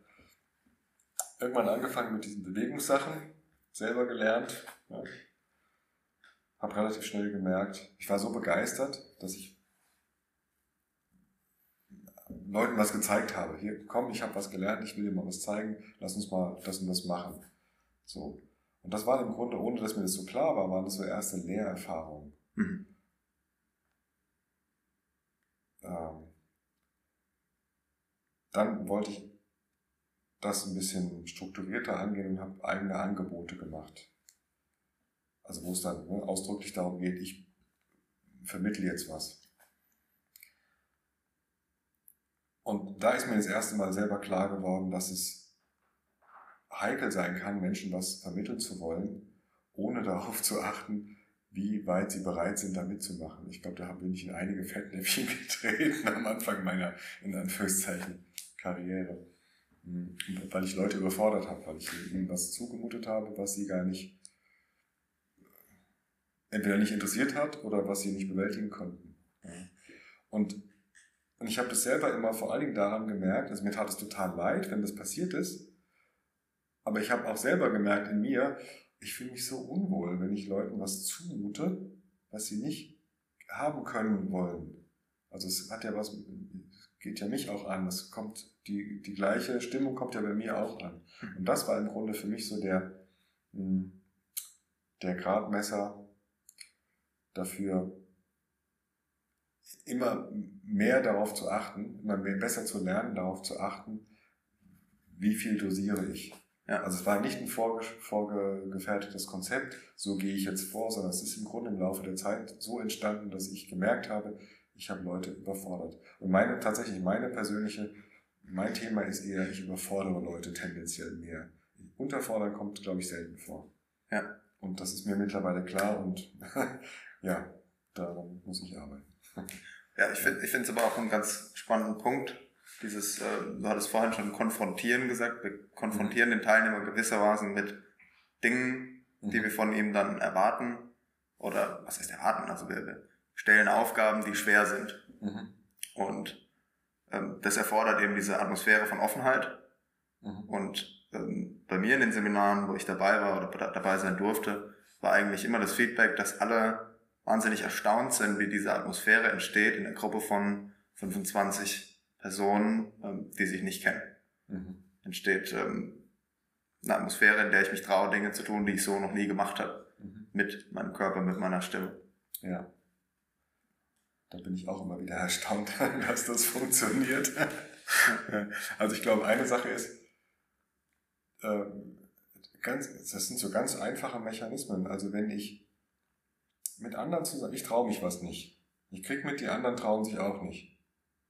irgendwann angefangen mit diesen Bewegungssachen, selber gelernt. Ja. Habe relativ schnell gemerkt, ich war so begeistert, dass ich Leuten was gezeigt habe. Hier, komm, ich habe was gelernt, ich will dir mal was zeigen, lass uns mal das und das machen. So. Und das war im Grunde, ohne dass mir das so klar war, waren das so erste Lehrerfahrungen. Mhm. Ähm, dann wollte ich das ein bisschen strukturierter angehen und habe eigene Angebote gemacht. Also wo es dann ne, ausdrücklich darum geht, ich vermittle jetzt was. Und da ist mir das erste Mal selber klar geworden, dass es heikel sein kann, Menschen was vermitteln zu wollen, ohne darauf zu achten, wie weit sie bereit sind, da mitzumachen. Ich glaube, da bin ich in einige Fettnäpfchen getreten am Anfang meiner, in Anführungszeichen, Karriere. Mhm. Weil ich Leute überfordert habe, weil ich ihnen was zugemutet habe, was sie gar nicht, entweder nicht interessiert hat oder was sie nicht bewältigen konnten. Und, und ich habe das selber immer vor allen Dingen daran gemerkt, also mir tat es total leid, wenn das passiert ist, aber ich habe auch selber gemerkt in mir, ich fühle mich so unwohl, wenn ich Leuten was zumute, was sie nicht haben können wollen. Also es hat ja was, geht ja mich auch an. Es kommt, die, die gleiche Stimmung kommt ja bei mir auch an. Und das war im Grunde für mich so der, mh, der Gradmesser dafür, immer mehr darauf zu achten, immer mehr besser zu lernen, darauf zu achten, wie viel dosiere ich. Ja. Also es war nicht ein vorge vorgefertigtes Konzept, so gehe ich jetzt vor, sondern es ist im Grunde im Laufe der Zeit so entstanden, dass ich gemerkt habe, ich habe Leute überfordert. Und meine, tatsächlich meine persönliche, mein Thema ist eher, ich überfordere Leute tendenziell mehr. Unterfordern kommt, glaube ich, selten vor. Ja. Und das ist mir mittlerweile klar und ja, daran muss ich arbeiten. Ja, ich finde es aber auch einen ganz spannenden Punkt. Dieses, äh, du hattest vorhin schon konfrontieren gesagt, wir konfrontieren Mhm. den Teilnehmer gewissermaßen mit Dingen, die wir von ihm dann erwarten. Oder was heißt erwarten? Also wir, wir stellen Aufgaben, die schwer sind. Mhm. Und ähm, das erfordert eben diese Atmosphäre von Offenheit. Mhm. Und ähm, bei mir in den Seminaren, wo ich dabei war oder da- dabei sein durfte, war eigentlich immer das Feedback, dass alle wahnsinnig erstaunt sind, wie diese Atmosphäre entsteht in einer Gruppe von 25 Personen, ähm, die sich nicht kennen. Mhm. Entsteht ähm, eine Atmosphäre, in der ich mich traue, Dinge zu tun, die ich so noch nie gemacht habe. Mhm. Mit meinem Körper, mit meiner Stimme. Ja. Da bin ich auch immer wieder erstaunt, dass das funktioniert. also ich glaube, eine Sache ist, ähm, ganz, das sind so ganz einfache Mechanismen. Also wenn ich mit anderen zusammen, ich traue mich was nicht. Ich krieg mit, die anderen trauen sich auch nicht.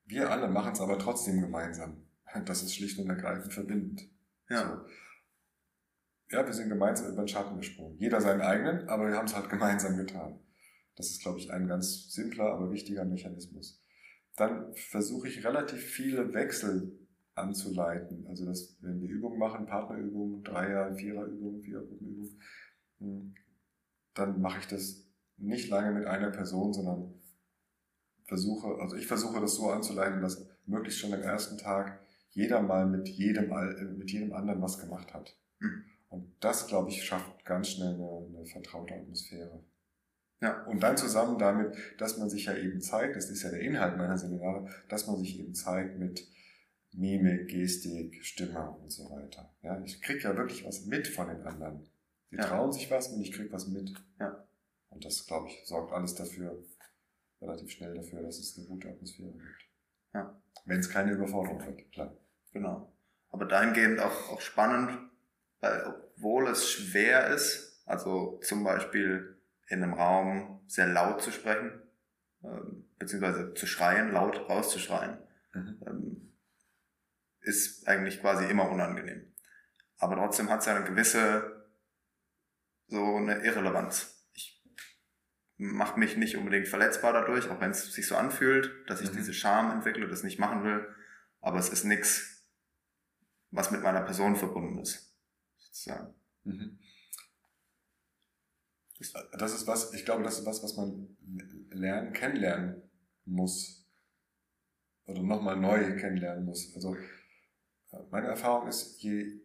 Wir alle machen es aber trotzdem gemeinsam. Das ist schlicht und ergreifend verbindend. Ja, So. Ja, wir sind gemeinsam über den Schatten gesprungen. Jeder seinen eigenen, aber wir haben es halt gemeinsam getan. Das ist, glaube ich, ein ganz simpler, aber wichtiger Mechanismus. Dann versuche ich relativ viele Wechsel anzuleiten. Also, dass, wenn wir Übungen machen, Partnerübungen, Dreier-, Viererübungen, Vierergruppenübungen, hm, dann mache ich das nicht lange mit einer Person, sondern versuche, also ich versuche das so anzuleiten, dass möglichst schon am ersten Tag jeder mal mit jedem, äh, mit jedem anderen was gemacht hat. Mhm. Und das, glaube ich, schafft ganz schnell eine, eine vertraute Atmosphäre. Ja. Und dann zusammen damit, dass man sich ja eben zeigt, das ist ja der Inhalt meiner Seminare, dass man sich eben zeigt mit Mimik, Gestik, Stimme und so weiter. Ja, ich krieg ja wirklich was mit von den anderen. Die Ja. trauen sich was und ich krieg was mit. Ja. Und das, glaube ich, sorgt alles dafür, relativ schnell dafür, dass es eine gute Atmosphäre gibt. Ja. Wenn es keine Überforderung wird, klar. Genau. Aber dahingehend auch, auch spannend, weil obwohl es schwer ist, also zum Beispiel in einem Raum sehr laut zu sprechen, ähm, beziehungsweise zu schreien, laut rauszuschreien, Mhm. ähm, ist eigentlich quasi immer unangenehm. Aber trotzdem hat es ja eine gewisse, so eine Irrelevanz. Mache mich nicht unbedingt verletzbar dadurch, auch wenn es sich so anfühlt, dass ich Mhm. diese Scham entwickle, das nicht machen will. Aber es ist nichts, was mit meiner Person verbunden ist. Sozusagen. Mhm. Das ist was, ich glaube, das ist was, was man lernen, kennenlernen muss. Oder nochmal neu kennenlernen muss. Also, äh, meine Erfahrung ist, je,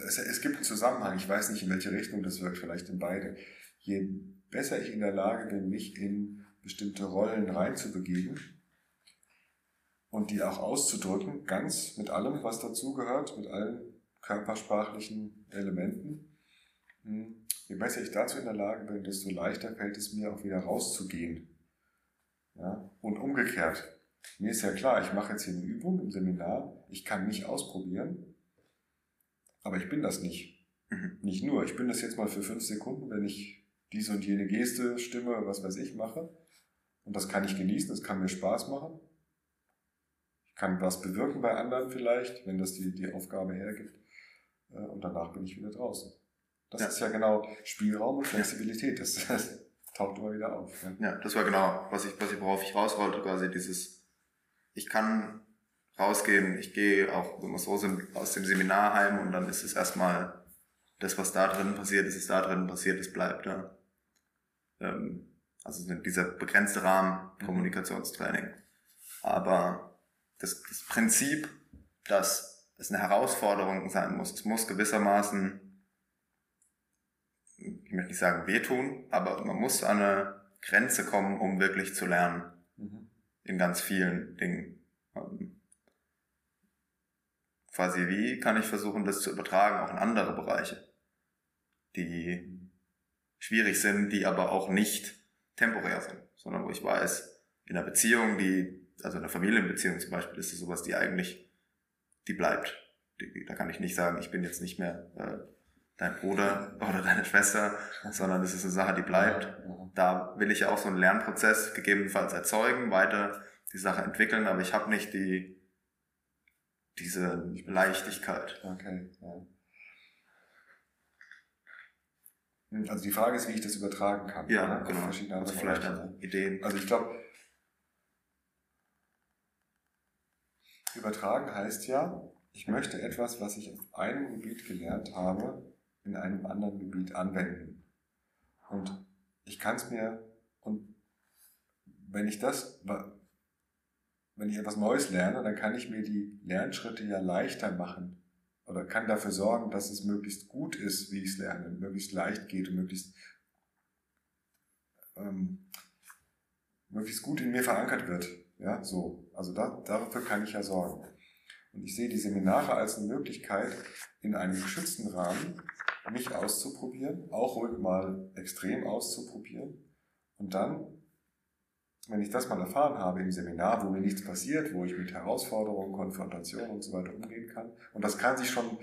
es, es gibt einen Zusammenhang, ich weiß nicht, in welche Richtung das wirkt, vielleicht in beide. Je besser ich in der Lage bin, mich in bestimmte Rollen reinzubegeben und die auch auszudrücken, ganz mit allem, was dazugehört, mit allen körpersprachlichen Elementen. Hm, Je besser ich dazu in der Lage bin, desto leichter fällt es mir auch wieder rauszugehen. Ja? Und umgekehrt. Mir ist ja klar, ich mache jetzt hier eine Übung im Seminar, ich kann mich ausprobieren, aber ich bin das nicht. Mhm. Nicht nur, ich bin das jetzt mal für fünf Sekunden, wenn ich diese und jene Geste, Stimme, was weiß ich mache. Und das kann ich genießen, das kann mir Spaß machen. Ich kann was bewirken bei anderen vielleicht, wenn das die, die Aufgabe hergibt. Äh, Und danach bin ich wieder draußen. Das Ja. ist ja genau Spielraum und Flexibilität. Das, das taucht immer wieder auf. ne? Ja, das war genau, was ich, was ich, worauf ich raus wollte, quasi dieses, ich kann rausgehen, ich gehe auch so aus dem Seminar heim und dann ist es erstmal das, was da drin passiert, ist es da drin passiert, es bleibt da. Ähm, also so dieser begrenzte Rahmen Mhm. Kommunikationstraining. Aber das, das Prinzip, dass es eine Herausforderung sein muss, es muss gewissermaßen ich möchte nicht sagen wehtun, aber man muss an eine Grenze kommen, um wirklich zu lernen Mhm. in ganz vielen Dingen. Quasi wie kann ich versuchen, das zu übertragen auch in andere Bereiche, die schwierig sind, die aber auch nicht temporär sind, sondern wo ich weiß, in einer Beziehung, die, also in einer Familienbeziehung zum Beispiel, ist es sowas, die eigentlich, die bleibt. Die, da kann ich nicht sagen, ich bin jetzt nicht mehr äh, dein Bruder oder deine Schwester, sondern es ist eine Sache, die bleibt. Da will ich ja auch so einen Lernprozess gegebenenfalls erzeugen, weiter die Sache entwickeln, aber ich habe nicht die diese Leichtigkeit. Okay, ja. Also die Frage ist, wie ich das übertragen kann. Ja, auf genau. verschiedene Also vielleicht dann Ideen. Also ich glaube, übertragen heißt ja, ich möchte etwas, was ich auf einem Gebiet gelernt habe, in einem anderen Gebiet anwenden. Und ich kann es mir, und wenn ich das, wenn ich etwas Neues lerne, dann kann ich mir die Lernschritte ja leichter machen. Oder kann dafür sorgen, dass es möglichst gut ist, wie ich es lerne, möglichst leicht geht und möglichst ähm, möglichst gut in mir verankert wird. Ja, so. Also da, dafür kann ich ja sorgen. Und ich sehe die Seminare als eine Möglichkeit, in einem geschützten Rahmen mich auszuprobieren, auch ruhig mal extrem auszuprobieren. Und dann, wenn ich das mal erfahren habe im Seminar, wo mir nichts passiert, wo ich mit Herausforderungen, Konfrontationen und so weiter umgehen kann, und das kann sich schon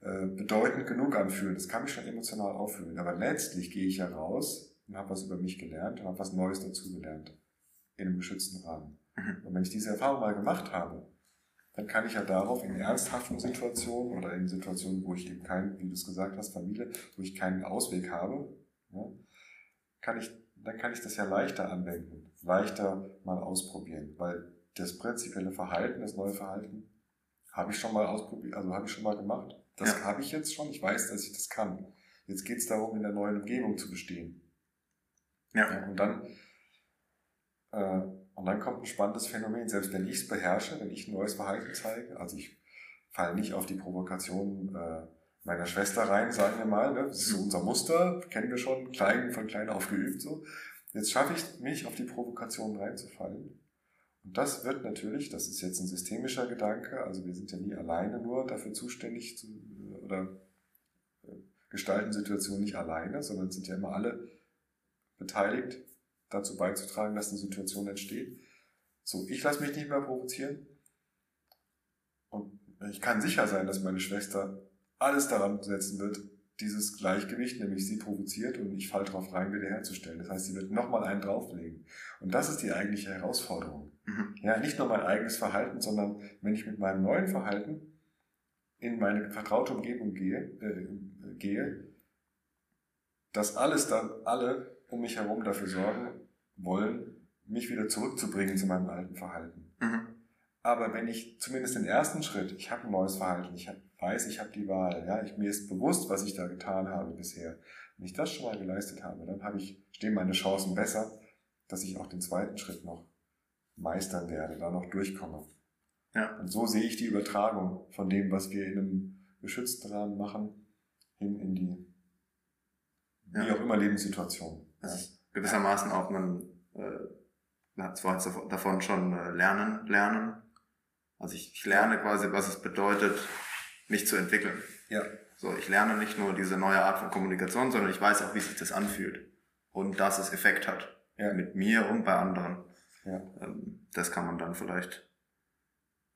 äh, bedeutend genug anfühlen, das kann mich schon emotional auffühlen. Aber letztlich gehe ich ja raus und habe was über mich gelernt und habe was Neues dazu gelernt. In einem geschützten Rahmen. Mhm. Und wenn ich diese Erfahrung mal gemacht habe, dann kann ich ja darauf in ernsthaften Situationen oder in Situationen, wo ich eben keinen, wie du es gesagt hast, Familie, wo ich keinen Ausweg habe, ja, kann ich, dann kann ich das ja leichter anwenden, leichter mal ausprobieren, weil das prinzipielle Verhalten, das neue Verhalten, habe ich schon mal ausprobiert, also habe ich schon mal gemacht. Das Ja. habe ich jetzt schon, ich weiß, dass ich das kann. Jetzt geht es darum, in der neuen Umgebung zu bestehen. Ja. Ja, und dann, äh, und dann kommt ein spannendes Phänomen. Selbst wenn ich es beherrsche, wenn ich ein neues Verhalten zeige, also ich falle nicht auf die Provokation äh, meiner Schwester rein, sagen wir mal, ne? das ist so unser Muster, kennen wir schon, klein, von klein auf geübt so. Jetzt schaffe ich mich auf die Provokation reinzufallen. Und das wird natürlich, das ist jetzt ein systemischer Gedanke, also wir sind ja nie alleine nur dafür zuständig zu, oder äh, gestalten Situationen nicht alleine, sondern sind ja immer alle beteiligt, dazu beizutragen, dass eine Situation entsteht. So, ich lasse mich nicht mehr provozieren. Und ich kann sicher sein, dass meine Schwester alles daran setzen wird, dieses Gleichgewicht, nämlich sie provoziert und ich falle drauf rein, wiederherzustellen. Das heißt, sie wird nochmal einen drauflegen. Und das ist die eigentliche Herausforderung. Mhm. Ja, nicht nur mein eigenes Verhalten, sondern wenn ich mit meinem neuen Verhalten in meine vertraute Umgebung gehe, äh, gehe, dass alles dann, alle um mich herum dafür sorgen wollen, mich wieder zurückzubringen zu meinem alten Verhalten. Mhm. Aber wenn ich zumindest den ersten Schritt, ich habe ein neues Verhalten, ich hab, weiß, ich habe die Wahl, ja, ich, mir ist bewusst, was ich da getan habe bisher. Wenn ich das schon mal geleistet habe, dann habe ich, stehen meine Chancen besser, dass ich auch den zweiten Schritt noch meistern werde, da noch durchkomme. Ja. Und so sehe ich die Übertragung von dem, was wir in einem geschützten Rahmen machen, hin in die, ja. wie auch immer, Lebenssituation. Das ist gewissermaßen auch ein, äh, hat vorhin davon schon äh, lernen, lernen. Also ich, ich lerne quasi, was es bedeutet, mich zu entwickeln. Ja. So, ich lerne nicht nur diese neue Art von Kommunikation, sondern ich weiß auch, wie sich das anfühlt. Und dass es Effekt hat. Ja. Mit mir und bei anderen. Ja. Ähm, das kann man dann vielleicht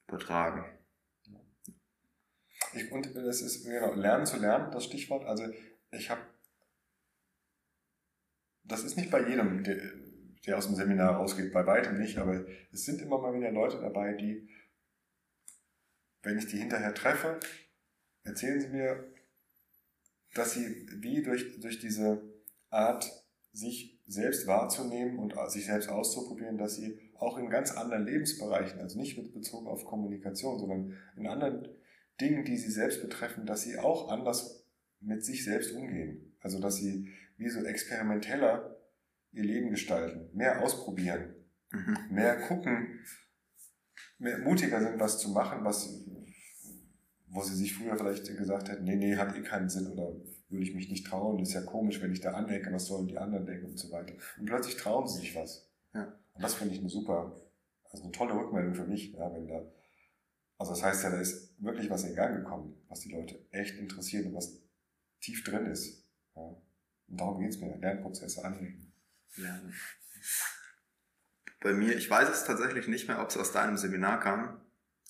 übertragen. Ich, und das ist genau, Lernen zu lernen, das Stichwort. Also ich habe, das ist nicht bei jedem, der, der aus dem Seminar rausgeht, bei weitem nicht, aber es sind immer mal wieder Leute dabei, die, wenn ich die hinterher treffe, erzählen sie mir, dass sie wie durch, durch diese Art, sich selbst wahrzunehmen und sich selbst auszuprobieren, dass sie auch in ganz anderen Lebensbereichen, also nicht mit bezogen auf Kommunikation, sondern in anderen Dingen, die sie selbst betreffen, dass sie auch anders mit sich selbst umgehen. Also dass sie wie so experimenteller ihr Leben gestalten, mehr ausprobieren, mhm. mehr gucken, mehr mutiger sind, was zu machen, was, wo sie sich früher vielleicht gesagt hätten, nee, nee, hat eh keinen Sinn oder würde ich mich nicht trauen, das ist ja komisch, wenn ich da anecke, was sollen die anderen denken und so weiter. Und plötzlich trauen sie sich was. Ja. Und das finde ich eine super, also eine tolle Rückmeldung für mich, ja, wenn da, also das heißt ja, da ist wirklich was in Gang gekommen, was die Leute echt interessiert und was tief drin ist. Ja. Und darum geht es mir, Lernprozesse anregen. Lernen. Bei mir, ich weiß es tatsächlich nicht mehr, ob es aus deinem Seminar kam,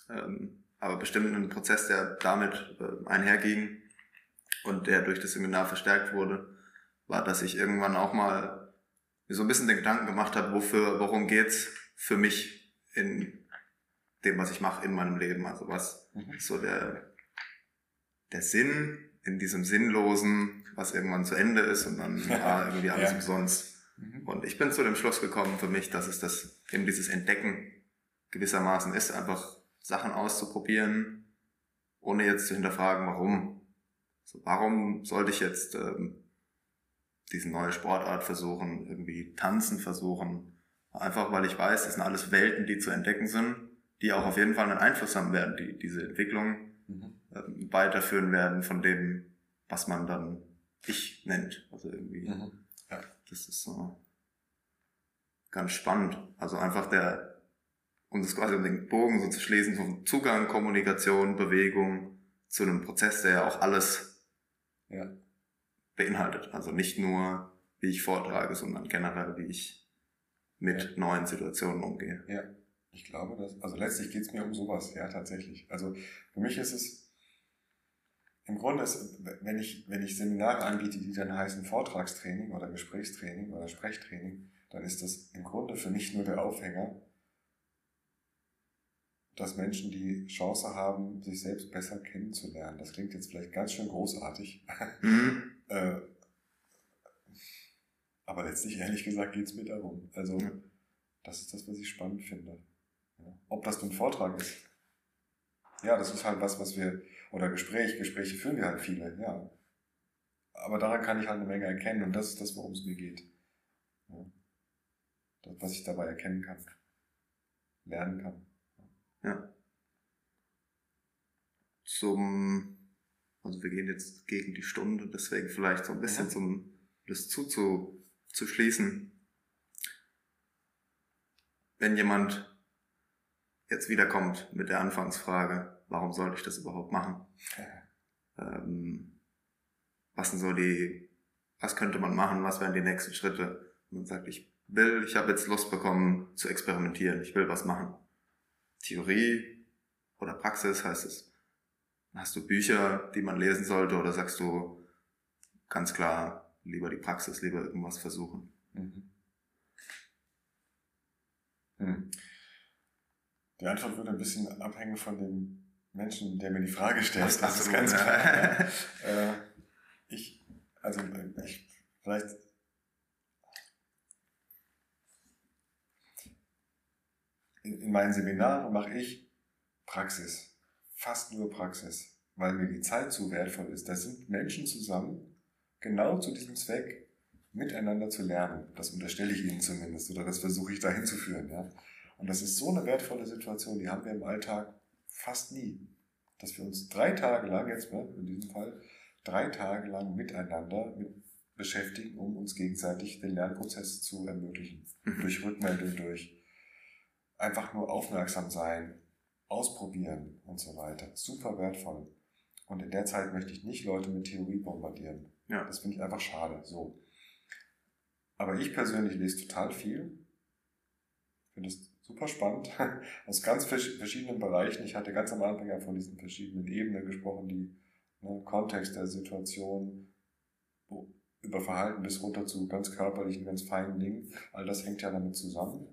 ähm, aber bestimmt ein Prozess, der damit äh, einherging und der durch das Seminar verstärkt wurde, war, dass ich irgendwann auch mal mir so ein bisschen den Gedanken gemacht habe, wofür, worum geht's für mich in dem, was ich mache in meinem Leben. Also was mhm. so der, der Sinn in diesem Sinnlosen, was irgendwann zu Ende ist und dann war irgendwie alles ja. umsonst. Mhm. Und ich bin zu dem Schluss gekommen für mich, dass es das eben dieses Entdecken gewissermaßen ist, einfach Sachen auszuprobieren, ohne jetzt zu hinterfragen, warum. So, warum sollte ich jetzt ähm, diese neue Sportart versuchen, irgendwie tanzen versuchen. Einfach weil ich weiß, das sind alles Welten, die zu entdecken sind, die auch auf jeden Fall einen Einfluss haben werden, die diese Entwicklung mhm. äh, weiterführen werden von dem, was man dann ich nennt. Also irgendwie, mhm. ja. das ist so ganz spannend. Also einfach der, um das quasi um den Bogen so zu schließen, vom Zugang, Kommunikation, Bewegung zu einem Prozess, der ja auch alles ja beinhaltet. Also nicht nur, wie ich vortrage, sondern generell, wie ich mit ja. neuen Situationen umgehe. Ja, ich glaube, dass, also letztlich geht es mir um sowas, ja, tatsächlich. Also für mich ist es, im Grunde ist, wenn ich, wenn ich Seminare anbiete, die dann heißen Vortragstraining oder Gesprächstraining oder Sprechtraining, dann ist das im Grunde für mich nur der Aufhänger, dass Menschen die Chance haben, sich selbst besser kennenzulernen. Das klingt jetzt vielleicht ganz schön großartig. Mhm. Äh, aber letztlich, ehrlich gesagt, geht es mir darum. Also, ja. das ist das, was ich spannend finde. Ja. Ob das nun Vortrag ist. Ja, das ist halt was, was wir, oder Gespräch, Gespräche führen wir halt viele, ja. Aber daran kann ich halt eine Menge erkennen und das ist das, worum es mir geht. Ja. Das, was ich dabei erkennen kann, lernen kann. Ja. Zum also wir gehen jetzt gegen die Stunde, deswegen vielleicht so ein bisschen ja. zum das zuzuschließen. Wenn jemand jetzt wiederkommt mit der Anfangsfrage, warum sollte ich das überhaupt machen? Ähm, was sind so die, was könnte man machen, was wären die nächsten Schritte? Und man sagt, ich will, ich habe jetzt Lust bekommen zu experimentieren, ich will was machen. Theorie oder Praxis heißt es Hast du Bücher, die man lesen sollte oder sagst du, ganz klar lieber die Praxis, lieber irgendwas versuchen. Mhm. Hm. Die Antwort würde ein bisschen abhängen von dem Menschen, der mir die Frage stellt. Das, das ist ganz klar. ja. äh, ich, also ich, vielleicht in, in meinen Seminaren mache ich Praxis, fast nur Praxis, weil mir die Zeit zu wertvoll ist. Da sind Menschen zusammen, genau zu diesem Zweck, miteinander zu lernen. Das unterstelle ich ihnen zumindest oder das versuche ich dahin zu führen. Ja? Und das ist so eine wertvolle Situation, die haben wir im Alltag fast nie. Dass wir uns drei Tage lang, jetzt ne, in diesem Fall, drei Tage lang miteinander mit beschäftigen, um uns gegenseitig den Lernprozess zu ermöglichen. Mhm. Durch Rückmeldung, durch einfach nur aufmerksam sein, ausprobieren und so weiter. Super wertvoll. Und in der Zeit möchte ich nicht Leute mit Theorie bombardieren. Ja. Das finde ich einfach schade. So. Aber ich persönlich lese total viel. Finde es super spannend. Aus ganz verschiedenen Bereichen. Ich hatte ganz am Anfang ja von diesen verschiedenen Ebenen gesprochen, die ne, Kontext der Situation, über Verhalten bis runter zu ganz körperlichen, ganz feinen Dingen. All das hängt ja damit zusammen,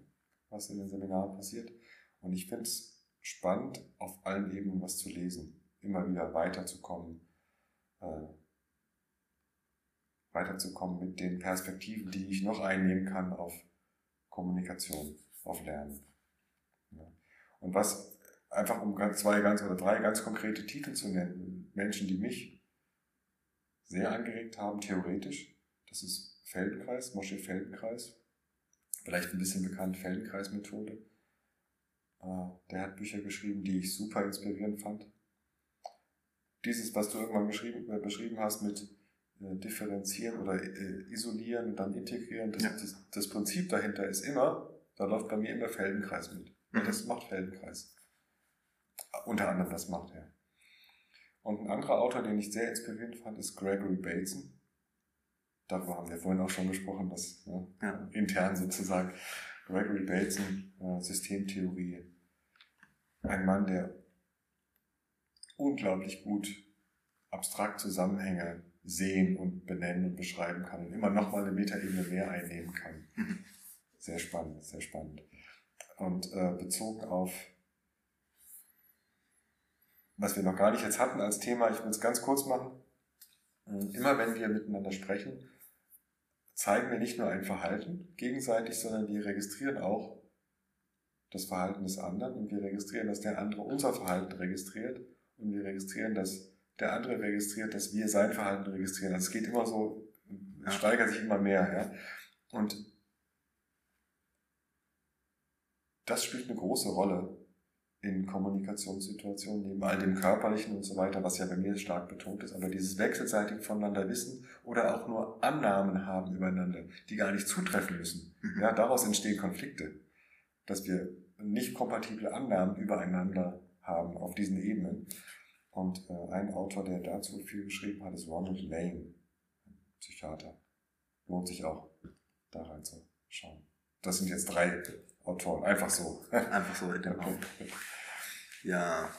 was in den Seminaren passiert. Und ich finde es spannend, auf allen Ebenen was zu lesen, immer wieder weiterzukommen, äh, weiterzukommen mit den Perspektiven, die ich noch einnehmen kann auf Kommunikation, auf Lernen. Ja. Und was, einfach um zwei ganz oder drei ganz konkrete Titel zu nennen, Menschen, die mich sehr angeregt haben, theoretisch, das ist Feldenkreis, Mosche Feldenkreis, vielleicht ein bisschen bekannt, Feldenkreis-Methode. Äh, der hat Bücher geschrieben, die ich super inspirierend fand. Dieses, was du irgendwann äh, beschrieben hast mit äh, differenzieren oder äh, isolieren und dann integrieren. Das, ja. das, das, Prinzip dahinter ist immer, da läuft bei mir immer Feldenkreis mit. Mhm. Das macht Feldenkreis. Unter anderem das macht er. Und ein anderer Autor, den ich sehr inspirierend fand, ist Gregory Bateson. Darüber haben wir vorhin auch schon gesprochen, dass ne, ja. intern sozusagen Gregory Bateson, äh, Systemtheorie, ein Mann, der unglaublich gut abstrakt Zusammenhänge sehen und benennen und beschreiben kann und immer nochmal eine Metaebene mehr einnehmen kann. Mhm. Sehr spannend, sehr spannend. Und äh, bezogen auf, was wir noch gar nicht jetzt hatten als Thema, ich will es ganz kurz machen. Hm, immer wenn wir miteinander sprechen, zeigen wir nicht nur ein Verhalten gegenseitig, sondern wir registrieren auch das Verhalten des anderen und wir registrieren, dass der andere unser Verhalten registriert und wir registrieren, dass der andere registriert, dass wir sein Verhalten registrieren. Also es geht immer so, es steigert sich immer mehr. Ja? Und das spielt eine große Rolle in Kommunikationssituationen, neben all dem Körperlichen und so weiter, was ja bei mir stark betont ist, aber dieses wechselseitige voneinander wissen oder auch nur Annahmen haben übereinander, die gar nicht zutreffen müssen. Mhm. Ja, daraus entstehen Konflikte, dass wir nicht kompatible Annahmen übereinander haben auf diesen Ebenen. Und äh, ein Autor, der dazu viel geschrieben hat, ist Ronald Lane, Psychiater. Lohnt sich auch, da reinzuschauen. Das sind jetzt drei Autoren, einfach so. Einfach so in dem Raum. Ja,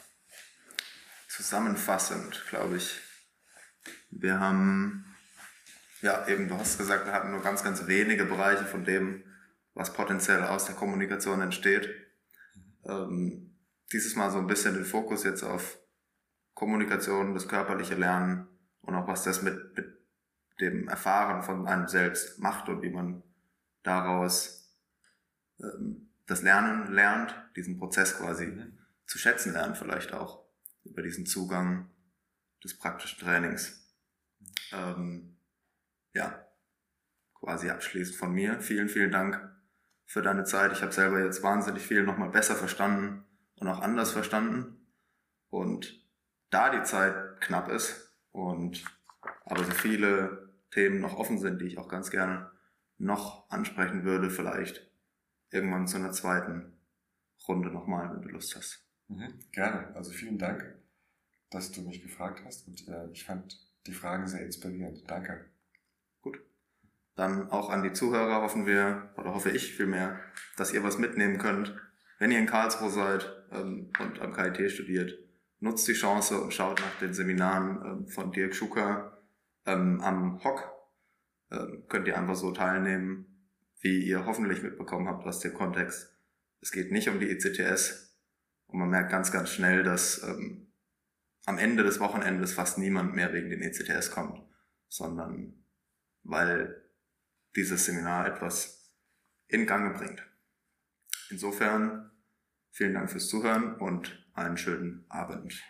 zusammenfassend, glaube ich. Wir haben, ja, eben, du hast gesagt, wir hatten nur ganz, ganz wenige Bereiche von dem, was potenziell aus der Kommunikation entsteht. Ähm, dieses Mal so ein bisschen den Fokus jetzt auf Kommunikation, das körperliche Lernen und auch was das mit, mit dem Erfahren von einem selbst macht und wie man daraus das Lernen lernt, diesen Prozess quasi mhm. zu schätzen lernt, vielleicht auch über diesen Zugang des praktischen Trainings. Ähm, ja, quasi abschließend von mir. Vielen, vielen Dank für deine Zeit. Ich habe selber jetzt wahnsinnig viel nochmal besser verstanden und auch anders verstanden. Und da die Zeit knapp ist und aber so viele Themen noch offen sind, die ich auch ganz gerne noch ansprechen würde, vielleicht irgendwann zu einer zweiten Runde nochmal, wenn du Lust hast. Mhm, gerne. Also vielen Dank, dass du mich gefragt hast und äh, ich fand die Fragen sehr inspirierend. Danke. Gut. Dann auch an die Zuhörer hoffen wir, oder hoffe ich vielmehr, dass ihr was mitnehmen könnt, wenn ihr in Karlsruhe seid ähm, und am KIT studiert nutzt die Chance und schaut nach den Seminaren ähm, von Dirk Schucker Ähm, am Hock ähm, könnt ihr einfach so teilnehmen, wie ihr hoffentlich mitbekommen habt aus dem Kontext. Es geht nicht um die ECTS und man merkt ganz, ganz schnell, dass ähm, am Ende des Wochenendes fast niemand mehr wegen den ECTS kommt, sondern weil dieses Seminar etwas in Gange bringt. Insofern vielen Dank fürs Zuhören und einen schönen Abend.